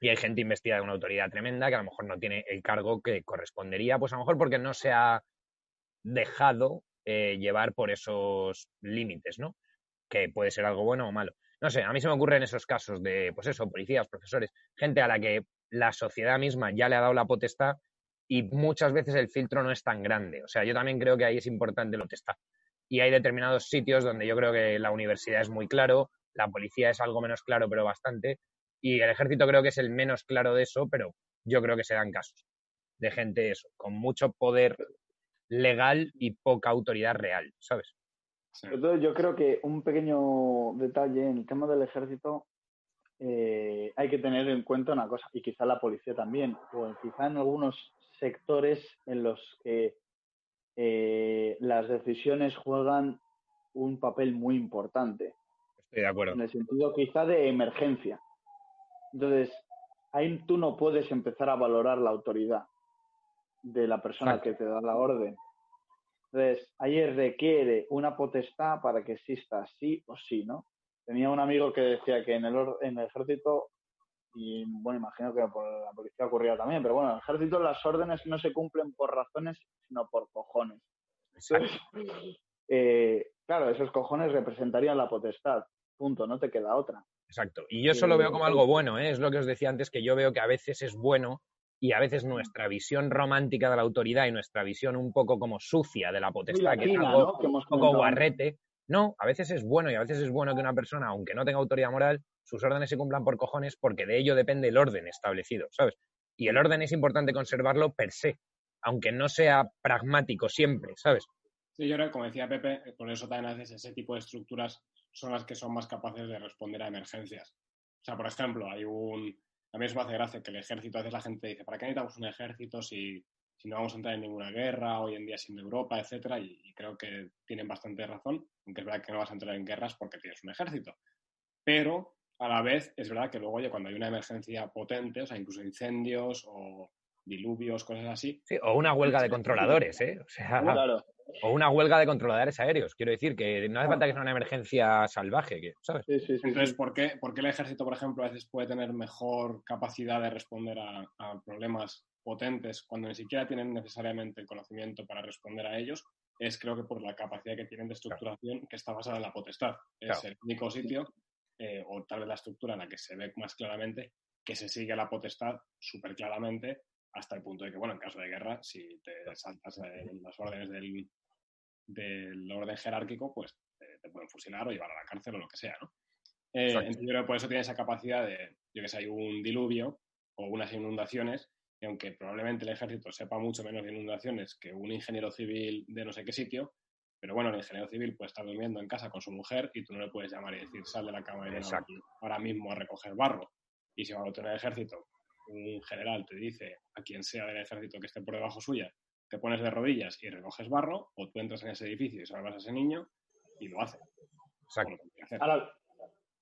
Y hay gente investida de una autoridad tremenda que a lo mejor no tiene el cargo que correspondería, pues a lo mejor porque no se ha dejado eh, llevar por esos límites, ¿no? Que puede ser algo bueno o malo. No sé, a mí se me ocurren esos casos de, pues eso, policías, profesores, gente a la que la sociedad misma ya le ha dado la potestad y muchas veces el filtro no es tan grande. O sea, yo también creo que ahí es importante la potestad. Y hay determinados sitios donde yo creo que la universidad es muy claro, la policía es algo menos claro, pero bastante, y el ejército creo que es el menos claro de eso, pero yo creo que se dan casos de gente eso, con mucho poder legal y poca autoridad real, ¿sabes? Entonces yo creo que un pequeño detalle en el tema del ejército eh, hay que tener en cuenta una cosa, y quizá la policía también, o quizá en algunos sectores en los que eh, las decisiones juegan un papel muy importante. Estoy de acuerdo. En el sentido quizá de emergencia. Entonces, ahí tú no puedes empezar a valorar la autoridad de la persona que te da la orden. Entonces, ahí requiere una potestad para que exista sí o sí, ¿no? Tenía un amigo que decía que en el, en el ejército, y bueno, imagino que por la policía ocurría también, pero bueno, en el ejército las órdenes no se cumplen por razones, sino por cojones. Eh, claro, esos cojones representarían la potestad. Punto, no te queda otra. Exacto. Y yo eso lo veo como algo bueno, ¿eh? es lo que os decía antes, que yo veo que a veces es bueno y a veces nuestra visión romántica de la autoridad y nuestra visión un poco como sucia de la potestad, que es algo un poco guarrete, no, a veces es bueno y a veces es bueno que una persona, aunque no tenga autoridad moral, sus órdenes se cumplan por cojones porque de ello depende el orden establecido, ¿sabes? Y el orden es importante conservarlo per se, aunque no sea pragmático siempre, ¿sabes? Sí, yo creo que, como decía Pepe, por eso también a veces ese tipo de estructuras son las que son más capaces de responder a emergencias. O sea, por ejemplo, hay un... A mí eso me hace gracia que el ejército, a veces la gente dice, ¿para qué necesitamos un ejército si, si no vamos a entrar en ninguna guerra, hoy en día sin Europa, etcétera? Y, creo que tienen bastante razón, aunque es verdad que no vas a entrar en guerras porque tienes un ejército. Pero a la vez es verdad que luego, oye, cuando hay una emergencia potente, o sea, incluso incendios o diluvios, cosas así. Sí, o una huelga de controladores, ¿eh? O sea, claro. O una huelga de controladores aéreos. Quiero decir que no hace falta que sea una emergencia salvaje, ¿sabes? Entonces, ¿por qué, ¿por qué, el ejército, por ejemplo, a veces puede tener mejor capacidad de responder a, problemas potentes cuando ni siquiera tienen necesariamente el conocimiento para responder a ellos? Es creo que por la capacidad que tienen de estructuración que está basada en la potestad. Es el único sitio, eh, o tal vez la estructura en la que se ve más claramente, que se sigue la potestad súper claramente hasta el punto de que, bueno, en caso de guerra, si te saltas las órdenes del, del orden jerárquico, pues te, pueden fusilar o llevar a la cárcel o lo que sea, ¿no? Eh, entonces, por eso tiene esa capacidad de, yo que sé, hay un diluvio o unas inundaciones, y aunque probablemente el ejército sepa mucho menos de inundaciones que un ingeniero civil de no sé qué sitio, pero bueno, el ingeniero civil puede estar durmiendo en casa con su mujer y tú no le puedes llamar y decir, sal de la cama y ven ahora mismo a recoger barro. Y si va a tener el ejército un general te dice a quien sea del ejército que esté por debajo suya, te pones de rodillas y recoges barro, o tú entras en ese edificio y salvas a ese niño y lo hace. Ahora,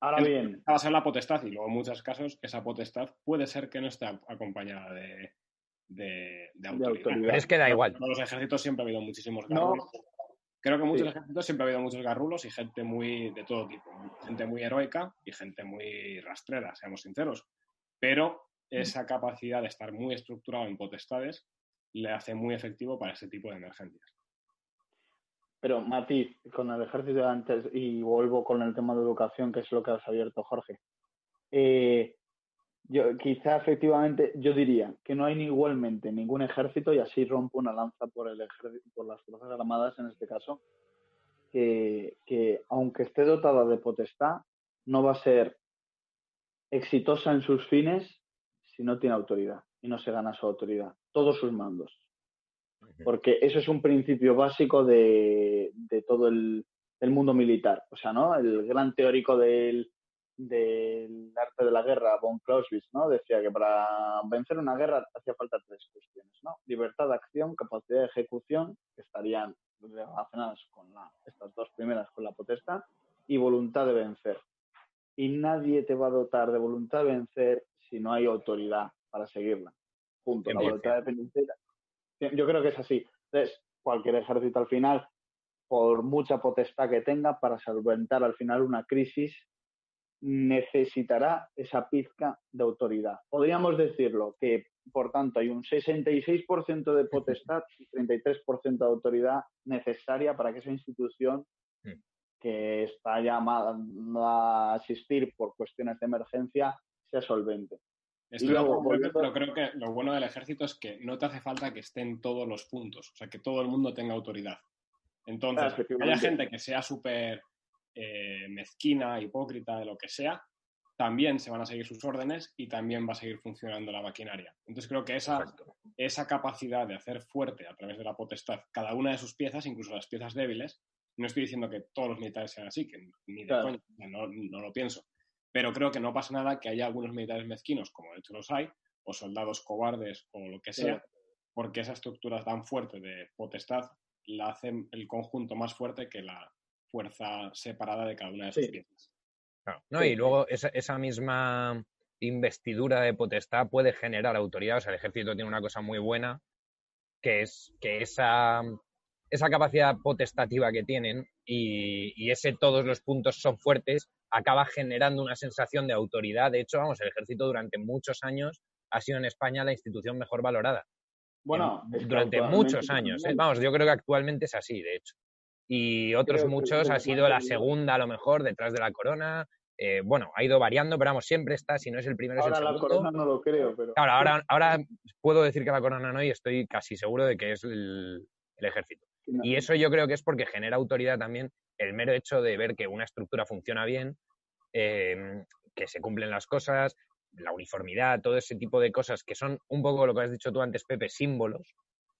ahora bien. Va a ser la potestad y luego en muchos casos esa potestad puede ser que no esté acompañada de, de, autoridad. es que da igual. En los ejércitos siempre ha habido muchísimos garrulos. Creo que en muchos ejércitos siempre ha habido muchos garrulos y gente muy de todo tipo. Gente muy heroica y gente muy rastrera, seamos sinceros. Pero esa capacidad de estar muy estructurado en potestades le hace muy efectivo para ese tipo de emergencias. Pero, Mati, con el ejército de antes, y vuelvo con el tema de educación, que es lo que has abierto, Jorge. Eh, yo, quizá efectivamente, yo diría que no hay igualmente ningún ejército, y así rompo una lanza por, el ejército, por las Fuerzas Armadas en este caso, que, que aunque esté dotada de potestad, no va a ser exitosa en sus fines si no tiene autoridad y no se gana su autoridad, todos sus mandos. Porque eso es un principio básico de, todo el, mundo militar. O sea, ¿no? El gran teórico del, del arte de la guerra, von Clausewitz, ¿no? Decía que para vencer una guerra hacía falta tres cuestiones, ¿no? Libertad de acción, capacidad de ejecución, que estarían relacionadas con la, estas dos primeras, con la potestad, y voluntad de vencer. Y nadie te va a dotar de voluntad de vencer si no hay autoridad para seguirla. Punto. La voluntad. Yo creo que es así. Entonces, cualquier ejército al final, por mucha potestad que tenga, para solventar al final una crisis, necesitará esa pizca de autoridad. Podríamos decirlo que, por tanto, hay un 66% de potestad y 33% de autoridad necesaria para que esa institución que está llamada a asistir por cuestiones de emergencia sea solvente. luego, pero creo que lo bueno del ejército es que no te hace falta que estén todos los puntos, o sea, que todo el mundo tenga autoridad. Entonces, que haya gente que sea súper eh, mezquina, hipócrita, de lo que sea, también se van a seguir sus órdenes y también va a seguir funcionando la maquinaria. Entonces creo que esa, esa capacidad de hacer fuerte a través de la potestad cada una de sus piezas, incluso las piezas débiles, no estoy diciendo que todos los militares sean así, que ni de coña, no, no, lo pienso. Pero creo que no pasa nada que haya algunos militares mezquinos, como de hecho los hay, o soldados cobardes o lo que sea, porque esa estructura tan fuerte de potestad la hacen el conjunto más fuerte que la fuerza separada de cada una de sus piezas. ¿no? Y luego esa, esa, misma investidura de potestad puede generar autoridad. O sea, el ejército tiene una cosa muy buena, que es que esa, esa capacidad potestativa que tienen y, y, ese todos los puntos son fuertes, acaba generando una sensación de autoridad. De hecho, vamos, el ejército durante muchos años ha sido en España la institución mejor valorada. Bueno, durante muchos años. ¿eh? Vamos, yo creo que actualmente es así, de hecho y otros muchos ha sido la segunda a lo mejor detrás de la corona. Eh, bueno, ha ido variando, pero vamos, siempre está, si no es el primero, ahora es el segundo. la corona no lo creo, pero... ahora, ahora puedo decir que la corona no y estoy casi seguro de que es el, ejército. Y eso yo creo que es porque genera autoridad también el mero hecho de ver que una estructura funciona bien, em, que se cumplen las cosas, la uniformidad, todo ese tipo de cosas que son un poco lo que has dicho tú antes, Pepe, símbolos,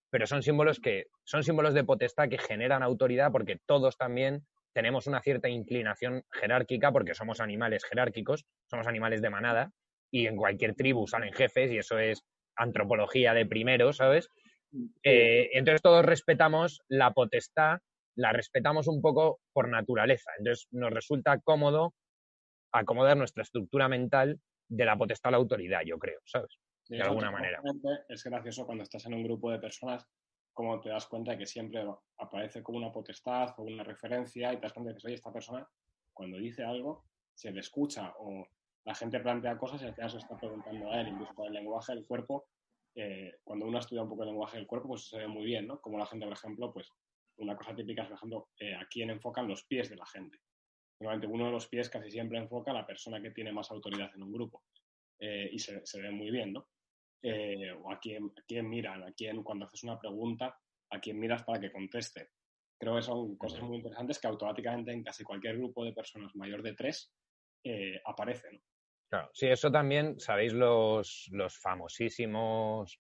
pero son símbolos que son símbolos de potestad que generan autoridad porque todos también tenemos una cierta inclinación jerárquica porque somos animales jerárquicos, somos animales de manada y en cualquier tribu salen jefes y eso es antropología de primero, ¿sabes? Eh, entonces todos respetamos la potestad, la respetamos un poco por naturaleza. Entonces nos resulta cómodo acomodar nuestra estructura mental de la potestad a la autoridad, yo creo, ¿sabes? de alguna manera. Es gracioso cuando estás en un grupo de personas, como te das cuenta de que siempre aparece como una potestad o una referencia y te das cuenta de que, oye, esta persona, cuando dice algo, se le escucha o la gente plantea cosas y al final se está preguntando a él, incluso con el lenguaje del cuerpo. Eh, cuando uno estudia un poco el lenguaje del cuerpo, pues se ve muy bien, ¿no? Como la gente, por ejemplo, pues una cosa típica es, por ejemplo, eh, a quién enfocan los pies de la gente. Normalmente uno de los pies casi siempre enfoca a la persona que tiene más autoridad en un grupo. Eh, y se, se, ve muy bien, ¿no? Eh, o a quién, a miran, a quién cuando haces una pregunta, a quién miras para que conteste. Creo que son cosas muy interesantes que automáticamente en casi cualquier grupo de personas mayor de tres aparecen. Claro, sí, eso también, sabéis los, los famosísimos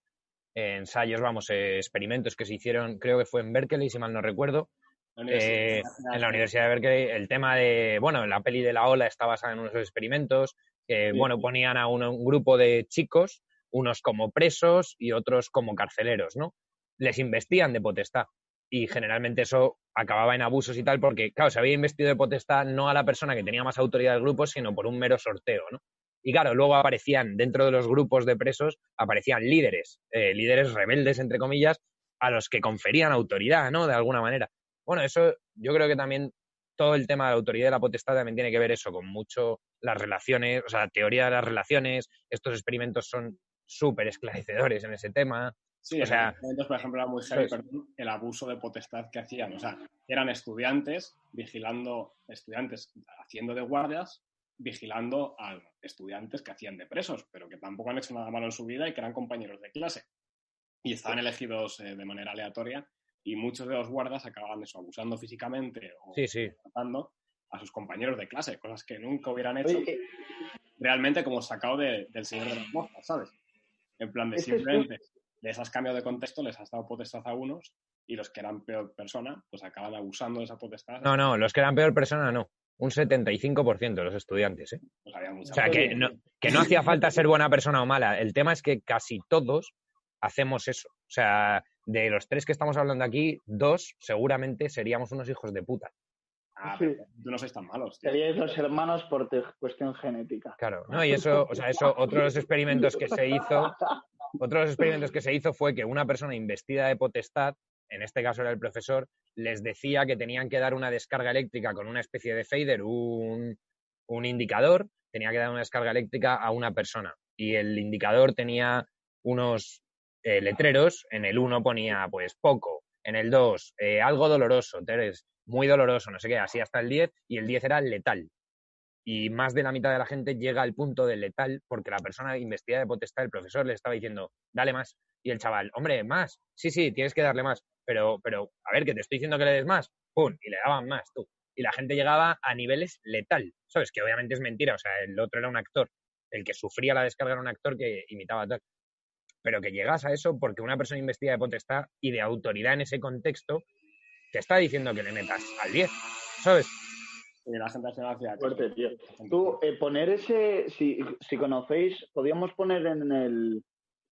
ensayos, vamos, eh, experimentos que se hicieron, creo que fue en Berkeley, si mal no recuerdo, en la Universidad de Berkeley, el tema de, bueno, la peli de la ola está basada en unos experimentos, que, bueno, ponían a un, grupo de chicos unos como presos y otros como carceleros, ¿no? Les investían de potestad y generalmente eso acababa en abusos y tal porque, claro, se había investido de potestad no a la persona que tenía más autoridad del grupo, sino por un mero sorteo, ¿no? Y claro, luego aparecían dentro de los grupos de presos, aparecían líderes, eh, líderes rebeldes, entre comillas, a los que conferían autoridad, ¿no? De alguna manera. Bueno, eso yo creo que también todo el tema de la autoridad y la potestad también tiene que ver eso con mucho las relaciones, o sea, teoría de las relaciones, estos experimentos son súper esclarecedores en ese tema. Sí, o sea, por ejemplo, era muy heavy, el abuso de potestad que hacían. O sea, eran estudiantes vigilando, estudiantes haciendo de guardias, vigilando a estudiantes que hacían de presos, pero que tampoco han hecho nada malo en su vida y que eran compañeros de clase. Y estaban elegidos eh, de manera aleatoria y muchos de los guardas acababan eso, abusando físicamente o sí, sí. tratando a sus compañeros de clase, cosas que nunca hubieran hecho. Realmente como sacado del Señor de las Moscas, ¿sabes? En plan de simplemente les has cambiado de contexto, les has dado potestad a unos y los que eran peor persona, pues acaban abusando de esa potestad. No, no, los que eran peor persona no. Un 75% de los estudiantes, ¿eh? Pues o sea, que no, que no hacía falta ser buena persona o mala. El tema es que casi todos hacemos eso. O sea, de los tres que estamos hablando aquí, dos seguramente seríamos unos hijos de puta. Ah, Sí. pero tú no sois tan malos. tío. Seríais los hermanos por cuestión genética. Claro, ¿no? Y eso, o sea, eso, otro de los experimentos que se hizo, otro de los experimentos que se hizo fue que una persona investida de potestad, en este caso era el profesor, les decía que tenían que dar una descarga eléctrica con una especie de fader, un, un indicador, tenía que dar una descarga eléctrica a una persona. Y el indicador tenía unos eh, letreros, en el 1 ponía pues poco, en el 2 eh, algo doloroso, tres, muy doloroso, no sé qué, así hasta el 10, y el 10 era letal y más de la mitad de la gente llega al punto del letal porque la persona investida de potestad, el profesor, le estaba diciendo, dale más. Y el chaval, hombre, más. Sí, sí, tienes que darle más. Pero, pero, a ver, que te estoy diciendo que le des más. ¡Pum! Y le daban más, tú. Y la gente llegaba a niveles letal. ¿Sabes? Que obviamente es mentira. O sea, el otro era un actor. El que sufría la descarga era un actor que imitaba tal. Pero que llegas a eso porque una persona investida de potestad y de autoridad en ese contexto te está diciendo que le metas al 10. ¿Sabes? Y la gente al final hacía. Fuerte, tío. Tú, eh, poner ese, si, si conocéis, podríamos poner en el,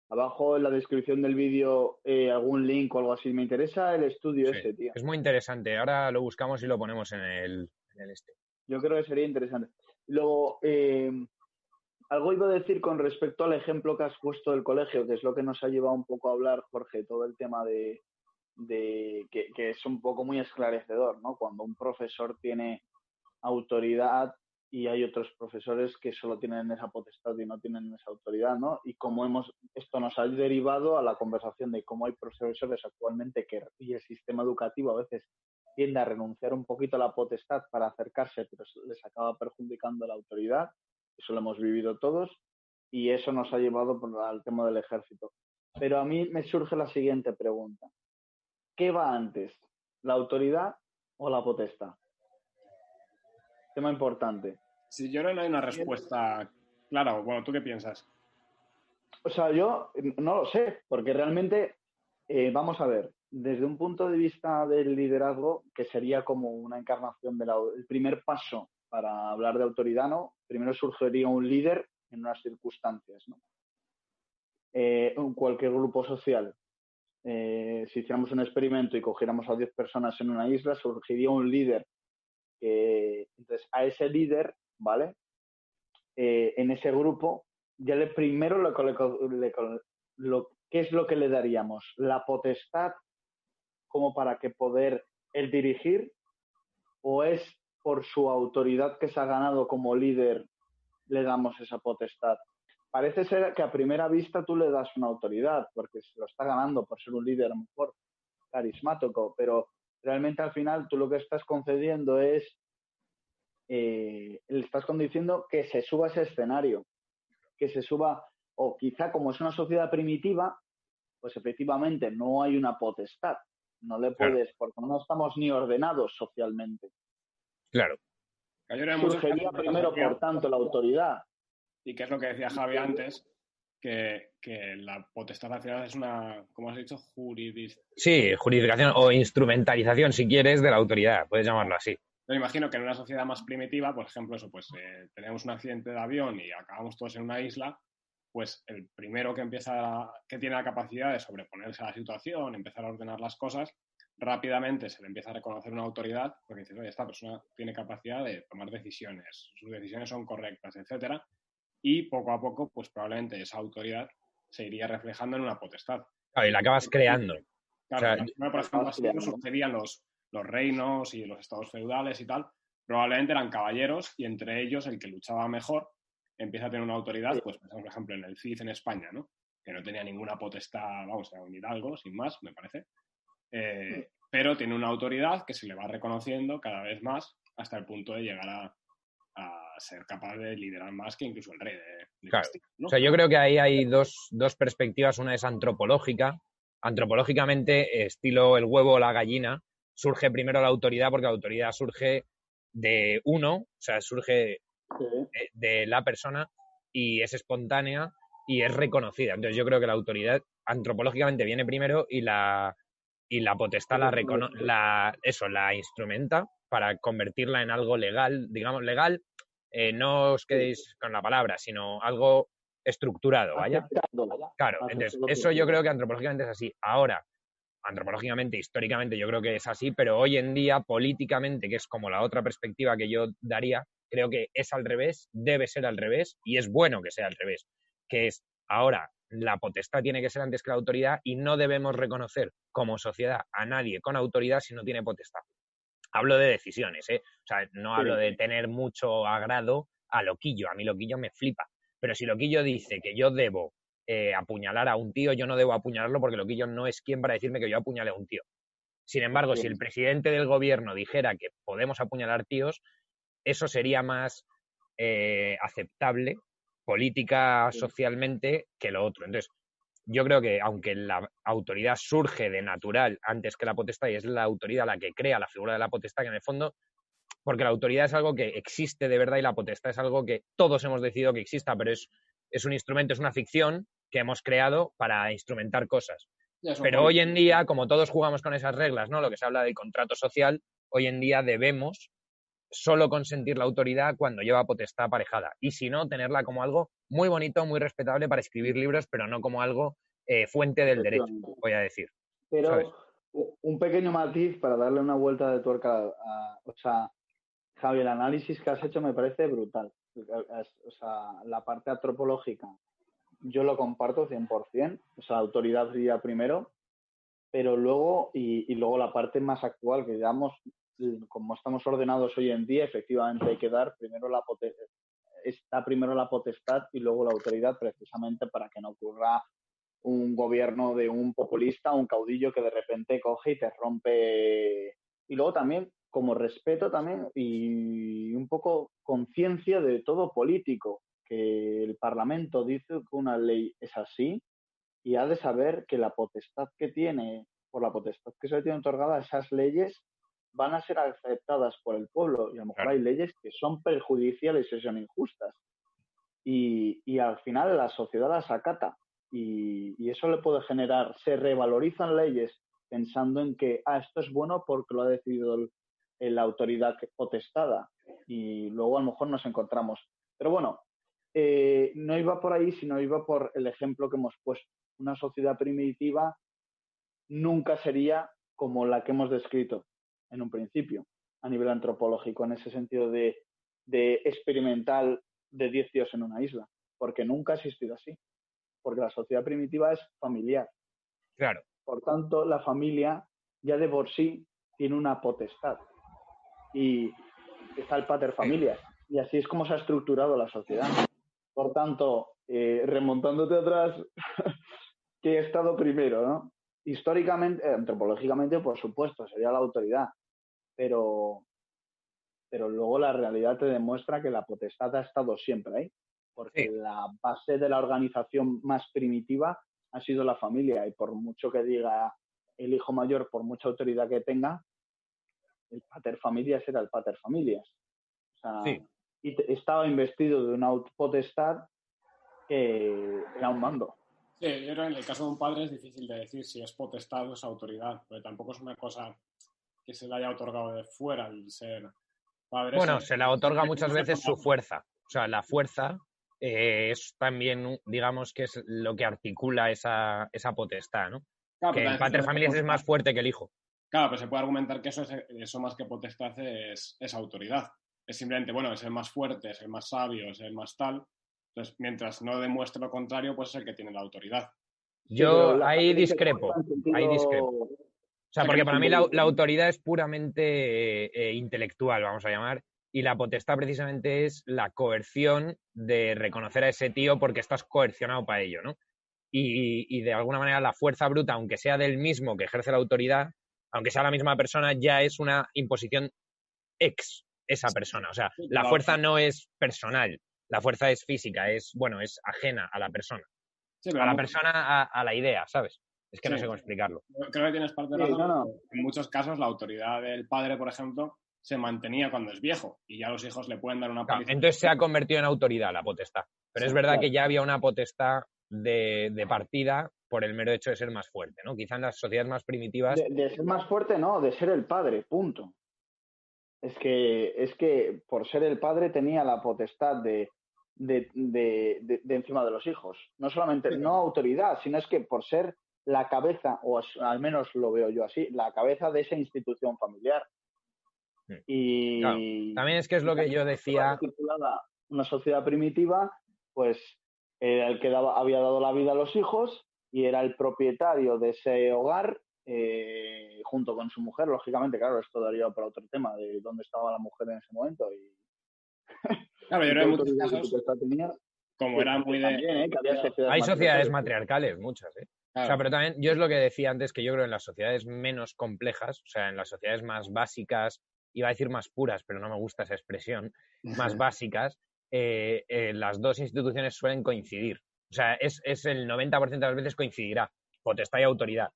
abajo en la descripción del vídeo eh, algún link o algo así. Me interesa el estudio Sí. ese, tío. Es muy interesante. Ahora lo buscamos y lo ponemos en el, en el este. Yo creo que sería interesante. Luego, eh, algo iba a decir con respecto al ejemplo que has puesto del colegio, que es lo que nos ha llevado un poco a hablar, Jorge, todo el tema de, de que, que es un poco muy esclarecedor, ¿no? Cuando un profesor tiene autoridad y hay otros profesores que solo tienen esa potestad y no tienen esa autoridad, ¿no? Y como hemos, esto nos ha derivado a la conversación de cómo hay profesores actualmente que, y el sistema educativo a veces tiende a renunciar un poquito a la potestad para acercarse, pero les acaba perjudicando la autoridad. Eso lo hemos vivido todos y eso nos ha llevado al tema del ejército. Pero a mí me surge la siguiente pregunta. ¿Qué va antes? ¿La autoridad o la potestad? Tema importante. Si yo creo que no hay una respuesta clara. Bueno, ¿tú qué piensas? O sea, yo no lo sé, porque realmente, eh, vamos a ver, desde un punto de vista del liderazgo, que sería como una encarnación del primer paso para hablar de autoridad, ¿no? Primero surgiría un líder en unas circunstancias, ¿no? Eh, en cualquier grupo social. Eh, si hiciéramos un experimento y cogiéramos a 10 personas en una isla, surgiría un líder. Que- entonces, a ese líder, ¿vale? Eh, en ese grupo, ya le primero lo, le- lo- ¿qué es lo que le daríamos? La potestad como para que poder el dirigir o es por su autoridad que se ha ganado como líder le damos esa potestad. Parece ser que a primera vista tú le das una autoridad porque se lo está ganando por ser un líder mejor carismático, pero realmente al final tú lo que estás concediendo es eh, le estás conduciendo que se suba a ese escenario, que se suba, o quizá como es una sociedad primitiva, pues efectivamente no hay una potestad. No le Claro. puedes, porque no estamos ni ordenados socialmente. Claro. Casos, primero, por tanto, la autoridad. Y que es lo que decía Javi antes, que, que la potestad al final es una, como has dicho, jurisdicción. Sí, jurisdicción o instrumentalización, si quieres, de la autoridad, puedes llamarlo así. Yo me imagino que en una sociedad más primitiva, por ejemplo, eso, pues eh, tenemos un accidente de avión y acabamos todos en una isla, pues el primero que empieza, que tiene la capacidad de sobreponerse a la situación, empezar a ordenar las cosas, rápidamente se le empieza a reconocer una autoridad, porque dices, oye, esta persona tiene capacidad de tomar decisiones, sus decisiones son correctas, etcétera, y poco a poco, pues probablemente esa autoridad se iría reflejando en una potestad. Claro, y la acabas creando. Claro, O sea, por ejemplo, así los, los reinos y los estados feudales y tal, probablemente eran caballeros y entre ellos el que luchaba mejor empieza a tener una autoridad, pues pensamos, por ejemplo, en el Cid en España, ¿no? Que no tenía ninguna potestad, vamos, era un hidalgo, sin más, me parece. Eh, pero tiene una autoridad que se le va reconociendo cada vez más hasta el punto de llegar a ser capaz de liderar más que incluso el rey de, de Claro. Castilla, ¿no? O sea, yo creo que ahí hay dos, dos perspectivas. Una es antropológica. Antropológicamente, estilo el huevo o la gallina, surge primero la autoridad porque la autoridad surge de uno, o sea, surge de, de la persona y es espontánea y es reconocida. Entonces yo creo que la autoridad antropológicamente viene primero y la, y la potestad la, recono- la eso, la instrumenta para convertirla en algo legal, digamos, legal, eh, no os quedéis con la palabra, sino algo estructurado, ¿vaya? Claro, entonces eso yo creo que antropológicamente es así. Ahora, antropológicamente, históricamente yo creo que es así, pero hoy en día, políticamente, que es como la otra perspectiva que yo daría, creo que es al revés, debe ser al revés y es bueno que sea al revés, que es ahora la potestad tiene que ser antes que la autoridad y no debemos reconocer como sociedad a nadie con autoridad si no tiene potestad. Hablo de decisiones, ¿eh? O sea, no hablo de tener mucho agrado a Loquillo. A mí Loquillo me flipa. Pero si Loquillo dice que yo debo eh, apuñalar a un tío, yo no debo apuñalarlo porque Loquillo no es quien para decirme que yo apuñale a un tío. Sin embargo, si el presidente del gobierno dijera que podemos apuñalar tíos, eso sería más eh, aceptable política socialmente que lo otro. Entonces, yo creo que aunque la autoridad surge de natural antes que la potestad y es la autoridad la que crea la figura de la potestad, que en el fondo, porque la autoridad es algo que existe de verdad y la potestad es algo que todos hemos decidido que exista, pero es, es un instrumento, es una ficción que hemos creado para instrumentar cosas. Pero hoy en día, como todos jugamos con esas reglas, ¿no? Lo que se habla del contrato social, hoy en día debemos solo consentir la autoridad cuando lleva potestad aparejada. Y si no, tenerla como algo muy bonito, muy respetable para escribir libros, pero no como algo eh, fuente del derecho, voy a decir. Pero un pequeño matiz para darle una vuelta de tuerca a, o sea, Javi, el análisis que has hecho me parece brutal. O sea, la parte antropológica, yo lo comparto 100%, o sea, la autoridad sería primero, pero luego, y, y luego la parte más actual, que digamos, como estamos ordenados hoy en día, efectivamente hay que dar primero la está primero la potestad y luego la autoridad, precisamente para que no ocurra un gobierno de un populista, un caudillo que de repente coge y te rompe. Y luego también, como respeto también y un poco conciencia de todo político, que el Parlamento dice que una ley es así y ha de saber que la potestad que tiene, por la potestad que se le tiene otorgada, esas leyes van a ser aceptadas por el pueblo y a lo mejor hay leyes que son perjudiciales y son injustas. Y, y, al final la sociedad las acata y, y, eso le puede generar, se revalorizan leyes pensando en que, ah, esto es bueno porque lo ha decidido la autoridad potestada y luego a lo mejor nos encontramos. Pero bueno, eh, no iba por ahí, sino iba por el ejemplo que hemos puesto. Una sociedad primitiva nunca sería como la que hemos descrito en un principio, a nivel antropológico, en ese sentido de, experimental de 10 tíos en una isla, porque nunca ha existido así, porque la sociedad primitiva es familiar. Claro. Por tanto, la familia ya de por sí tiene una potestad y está el pater familias. Y así es como se ha estructurado la sociedad. Por tanto, eh, remontándote atrás, ¿qué he estado primero, no? Históricamente, eh, antropológicamente, por supuesto, sería la autoridad, pero, pero luego la realidad te demuestra que la potestad ha estado siempre ahí, porque la base de la organización más primitiva ha sido la familia y por mucho que diga el hijo mayor, por mucha autoridad que tenga, el pater familias era el pater familias. O sea, y estaba investido de una potestad que era un mando. Sí, yo creo que en el caso de un padre es difícil de decir si es potestad o es autoridad, porque tampoco es una cosa que se le haya otorgado de fuera el ser padre. Bueno, se le otorga muchas veces su fuerza. O sea, la fuerza eh, es también, digamos, que es lo que articula esa, esa potestad, ¿no? que el padre familia es más fuerte que el hijo. Claro, pero se puede argumentar que eso, es, eso más que potestad es, es autoridad. Es simplemente, bueno, es el más fuerte, es el más sabio, es el más tal, entonces, mientras no demuestre lo contrario, pues es el que tiene la autoridad. Yo ahí discrepo, ahí discrepo. O sea, porque para mí la, autoridad es puramente eh, intelectual, vamos a llamar, y la potestad precisamente es la coerción de reconocer a ese tío porque estás coercionado para ello, ¿no? Y, y, de alguna manera la fuerza bruta, aunque sea del mismo que ejerce la autoridad, aunque sea la misma persona, ya es una imposición ex esa persona. O sea, la fuerza no es personal, la fuerza es física, es, bueno, es ajena a la persona. a la persona, a, la idea, ¿sabes? Es que no sé cómo explicarlo. Creo que tienes parte de razón. En muchos casos, la autoridad del padre, por ejemplo, se mantenía cuando es viejo y ya los hijos le pueden dar una paliza. entonces se ha convertido en autoridad la potestad. Pero es verdad que ya había una potestad de, partida por el mero hecho de ser más fuerte, ¿no? Quizá en las sociedades más primitivas. De, de, ser más fuerte, no, de ser el padre, punto. Es que, es que por ser el padre tenía la potestad de, de, de, de, encima de los hijos. No solamente, no autoridad, sino es que por ser la cabeza, o al menos lo veo yo así, la cabeza de esa institución familiar. Y también es que es lo que yo decía. Una sociedad primitiva, pues el que daba, había dado la vida a los hijos y era el propietario de ese hogar eh, junto con su mujer. Lógicamente, claro, esto daría para otro tema de dónde estaba la mujer en ese momento. Y... Claro, yo creo muchos casos, como era muy de... ¿eh? Hay sociedades matriarcales, muchas, ¿eh? O sea, pero también, yo es lo que decía antes, que yo creo en las sociedades menos complejas, o sea, en las sociedades más básicas, iba a decir más puras, pero no me gusta esa expresión, más básicas, eh, eh, las dos instituciones suelen coincidir. O sea, es, es el 90% de las veces coincidirá, potestad y autoridad.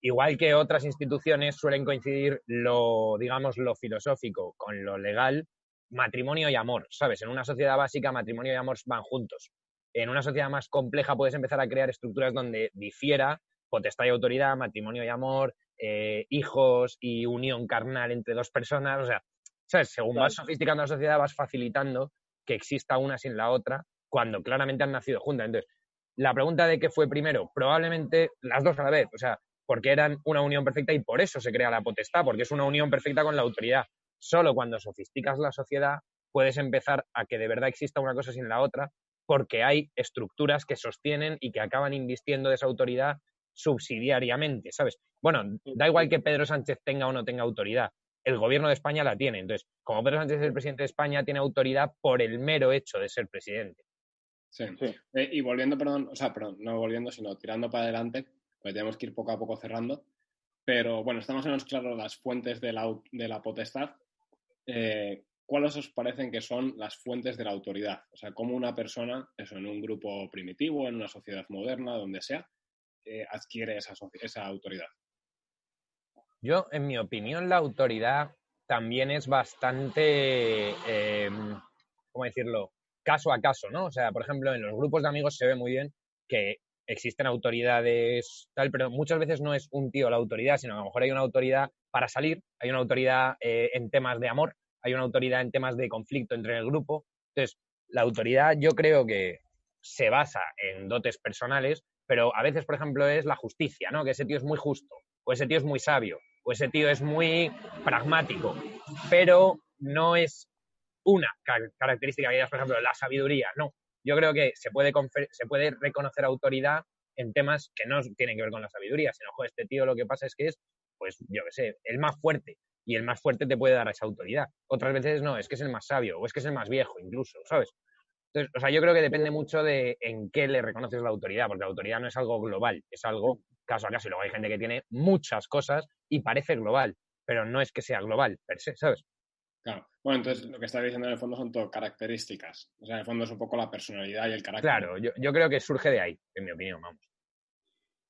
Igual que otras instituciones suelen coincidir lo, digamos, lo filosófico con lo legal, matrimonio y amor, ¿sabes? En una sociedad básica, matrimonio y amor van juntos. En una sociedad más compleja puedes empezar a crear estructuras donde difiera potestad y autoridad, matrimonio y amor, eh, hijos y unión carnal entre dos personas. O sea, ¿sabes? Según vas sofisticando la sociedad, vas facilitando que exista una sin la otra cuando claramente han nacido juntas. Entonces, la pregunta de qué fue primero, probablemente las dos a la vez, o sea, porque eran una unión perfecta y por eso se crea la potestad, porque es una unión perfecta con la autoridad. Solo cuando sofisticas la sociedad puedes empezar a que de verdad exista una cosa sin la otra porque hay estructuras que sostienen y que acaban invistiendo de esa autoridad subsidiariamente, ¿sabes? Bueno, da igual que Pedro Sánchez tenga o no tenga autoridad, el gobierno de España la tiene. Entonces, como Pedro Sánchez es el presidente de España, tiene autoridad por el mero hecho de ser presidente. Sí. Eh, y volviendo, perdón, o sea, perdón, no volviendo, sino tirando para adelante, pues tenemos que ir poco a poco cerrando. Pero bueno, estamos en los claros las fuentes de la, de la potestad. Eh, ¿cuáles os parecen que son las fuentes de la autoridad? O sea, cómo una persona, eso en un grupo primitivo, en una sociedad moderna, donde sea, eh, adquiere esa, autoridad. Yo, en mi opinión, la autoridad también es bastante, eh, ¿cómo decirlo? Caso a caso, ¿no? O sea, por ejemplo, en los grupos de amigos se ve muy bien que existen autoridades tal, pero muchas veces no es un tío la autoridad, sino a lo mejor hay una autoridad para salir, hay una autoridad eh, en temas de amor, hay una autoridad en temas de conflicto entre el grupo. Entonces, la autoridad yo creo que se basa en dotes personales, pero a veces, por ejemplo, es la justicia, ¿no? Que ese tío es muy justo, o ese tío es muy sabio, o ese tío es muy pragmático, pero no es una característica que por ejemplo, la sabiduría, no. Yo creo que se puede, se puede reconocer autoridad en temas que no tienen que ver con la sabiduría, sino, ojo, este tío lo que pasa es que es, pues, yo qué sé, el más fuerte, y el más fuerte te puede dar esa autoridad. Otras veces no, es que es el más sabio o es que es el más viejo incluso, ¿sabes? Entonces, o sea, yo creo que depende mucho de en qué le reconoces la autoridad, porque la autoridad no es algo global, es algo caso a caso. Y luego hay gente que tiene muchas cosas y parece global, pero no es que sea global per se, ¿sabes? Claro. Bueno, entonces lo que estás diciendo en el fondo son todo características. O sea, en el fondo es un poco la personalidad y el carácter. Claro, yo, yo creo que surge de ahí, en mi opinión, vamos.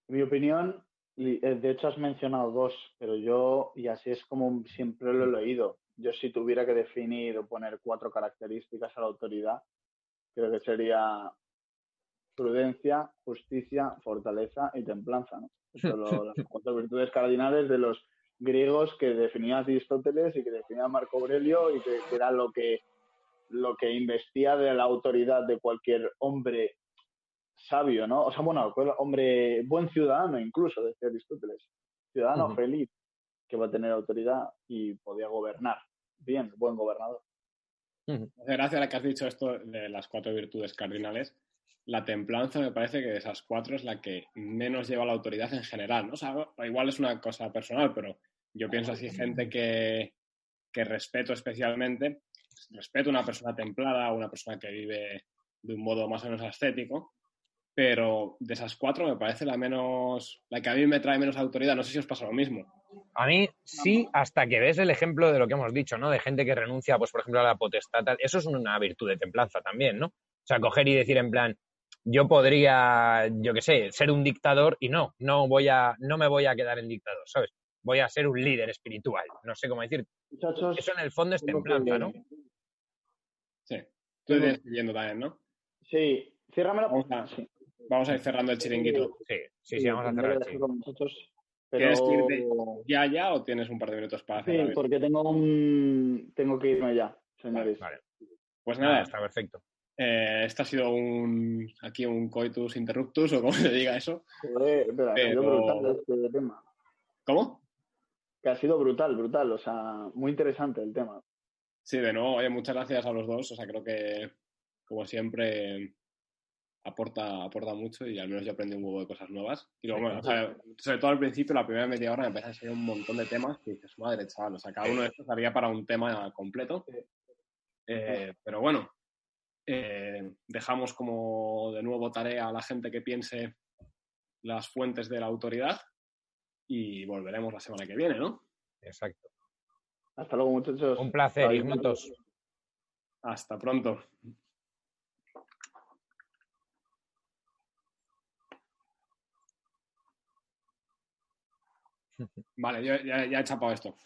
En mi opinión, eh, de hecho, has mencionado dos, pero yo, y así es como siempre lo he leído, yo si tuviera que definir o poner cuatro características a la autoridad, creo que sería prudencia, justicia, fortaleza y templanza. ¿no? Son las cuatro virtudes cardinales de los griegos que definía Aristóteles y que definía Marco Aurelio y que, que era lo que, lo que investía de la autoridad de cualquier hombre sabio, ¿no? O sea, bueno, hombre, buen ciudadano incluso, decía Aristóteles. Ciudadano feliz, que va a tener autoridad y podía gobernar. Bien, buen gobernador. Gracias a la que has dicho esto de las cuatro virtudes cardinales, la templanza me parece que de esas cuatro es la que menos lleva la autoridad en general. ¿no? O igual es una cosa personal, pero yo pienso así, gente que, que respeto especialmente, respeto a una persona templada, una persona que vive de un modo más o menos ascético, pero de esas cuatro me parece la menos, la que a mí me trae menos autoridad. No sé si os pasa lo mismo. A mí sí, hasta que ves el ejemplo de lo que hemos dicho, ¿no? De gente que renuncia, pues por ejemplo, a la potestad. Eso es una virtud de templanza también, ¿no? O sea, coger y decir en plan, yo podría, yo qué sé, ser un dictador y no, no voy a, no me voy a quedar en dictador, ¿sabes? Voy a ser un líder espiritual. No sé cómo decir. Eso en el fondo es templanza, ¿no? Sí. Tú estás leyendo también, ¿no? Sí. Ciérrame la... Sí. Vamos a ir cerrando el chiringuito. Sí, sí, sí, vamos a cerrar el chiringuito. ¿Quieres irte ya, ya o tienes un par de minutos para hacer? Sí, porque tengo un... tengo que irme ya, señores. Vale. Pues nada. está perfecto. Eh, este ha sido un aquí un coitus interruptus o como se diga eso. Joder, pero ha sido Pero- brutal este tema. ¿Cómo? Que ha sido brutal, brutal. O sea, muy interesante el tema. Sí, de nuevo, oye, muchas gracias a los dos. O sea, creo que, como siempre, aporta, aporta mucho y al menos yo aprendí un huevo de cosas nuevas. Y luego, bueno, o sea, sobre todo al principio, la primera media hora me empezó a salir un montón de temas que dices, madre chaval, o sea, cada uno de estos haría para un tema completo. Eh, pero bueno, eh, dejamos como de nuevo tarea a la gente que piense las fuentes de la autoridad y volveremos la semana que viene, ¿no? Exacto. Hasta luego, muchachos. Un placer, Adiós. Ignotos. Hasta pronto. Vale, yo ya, ya he chapado esto.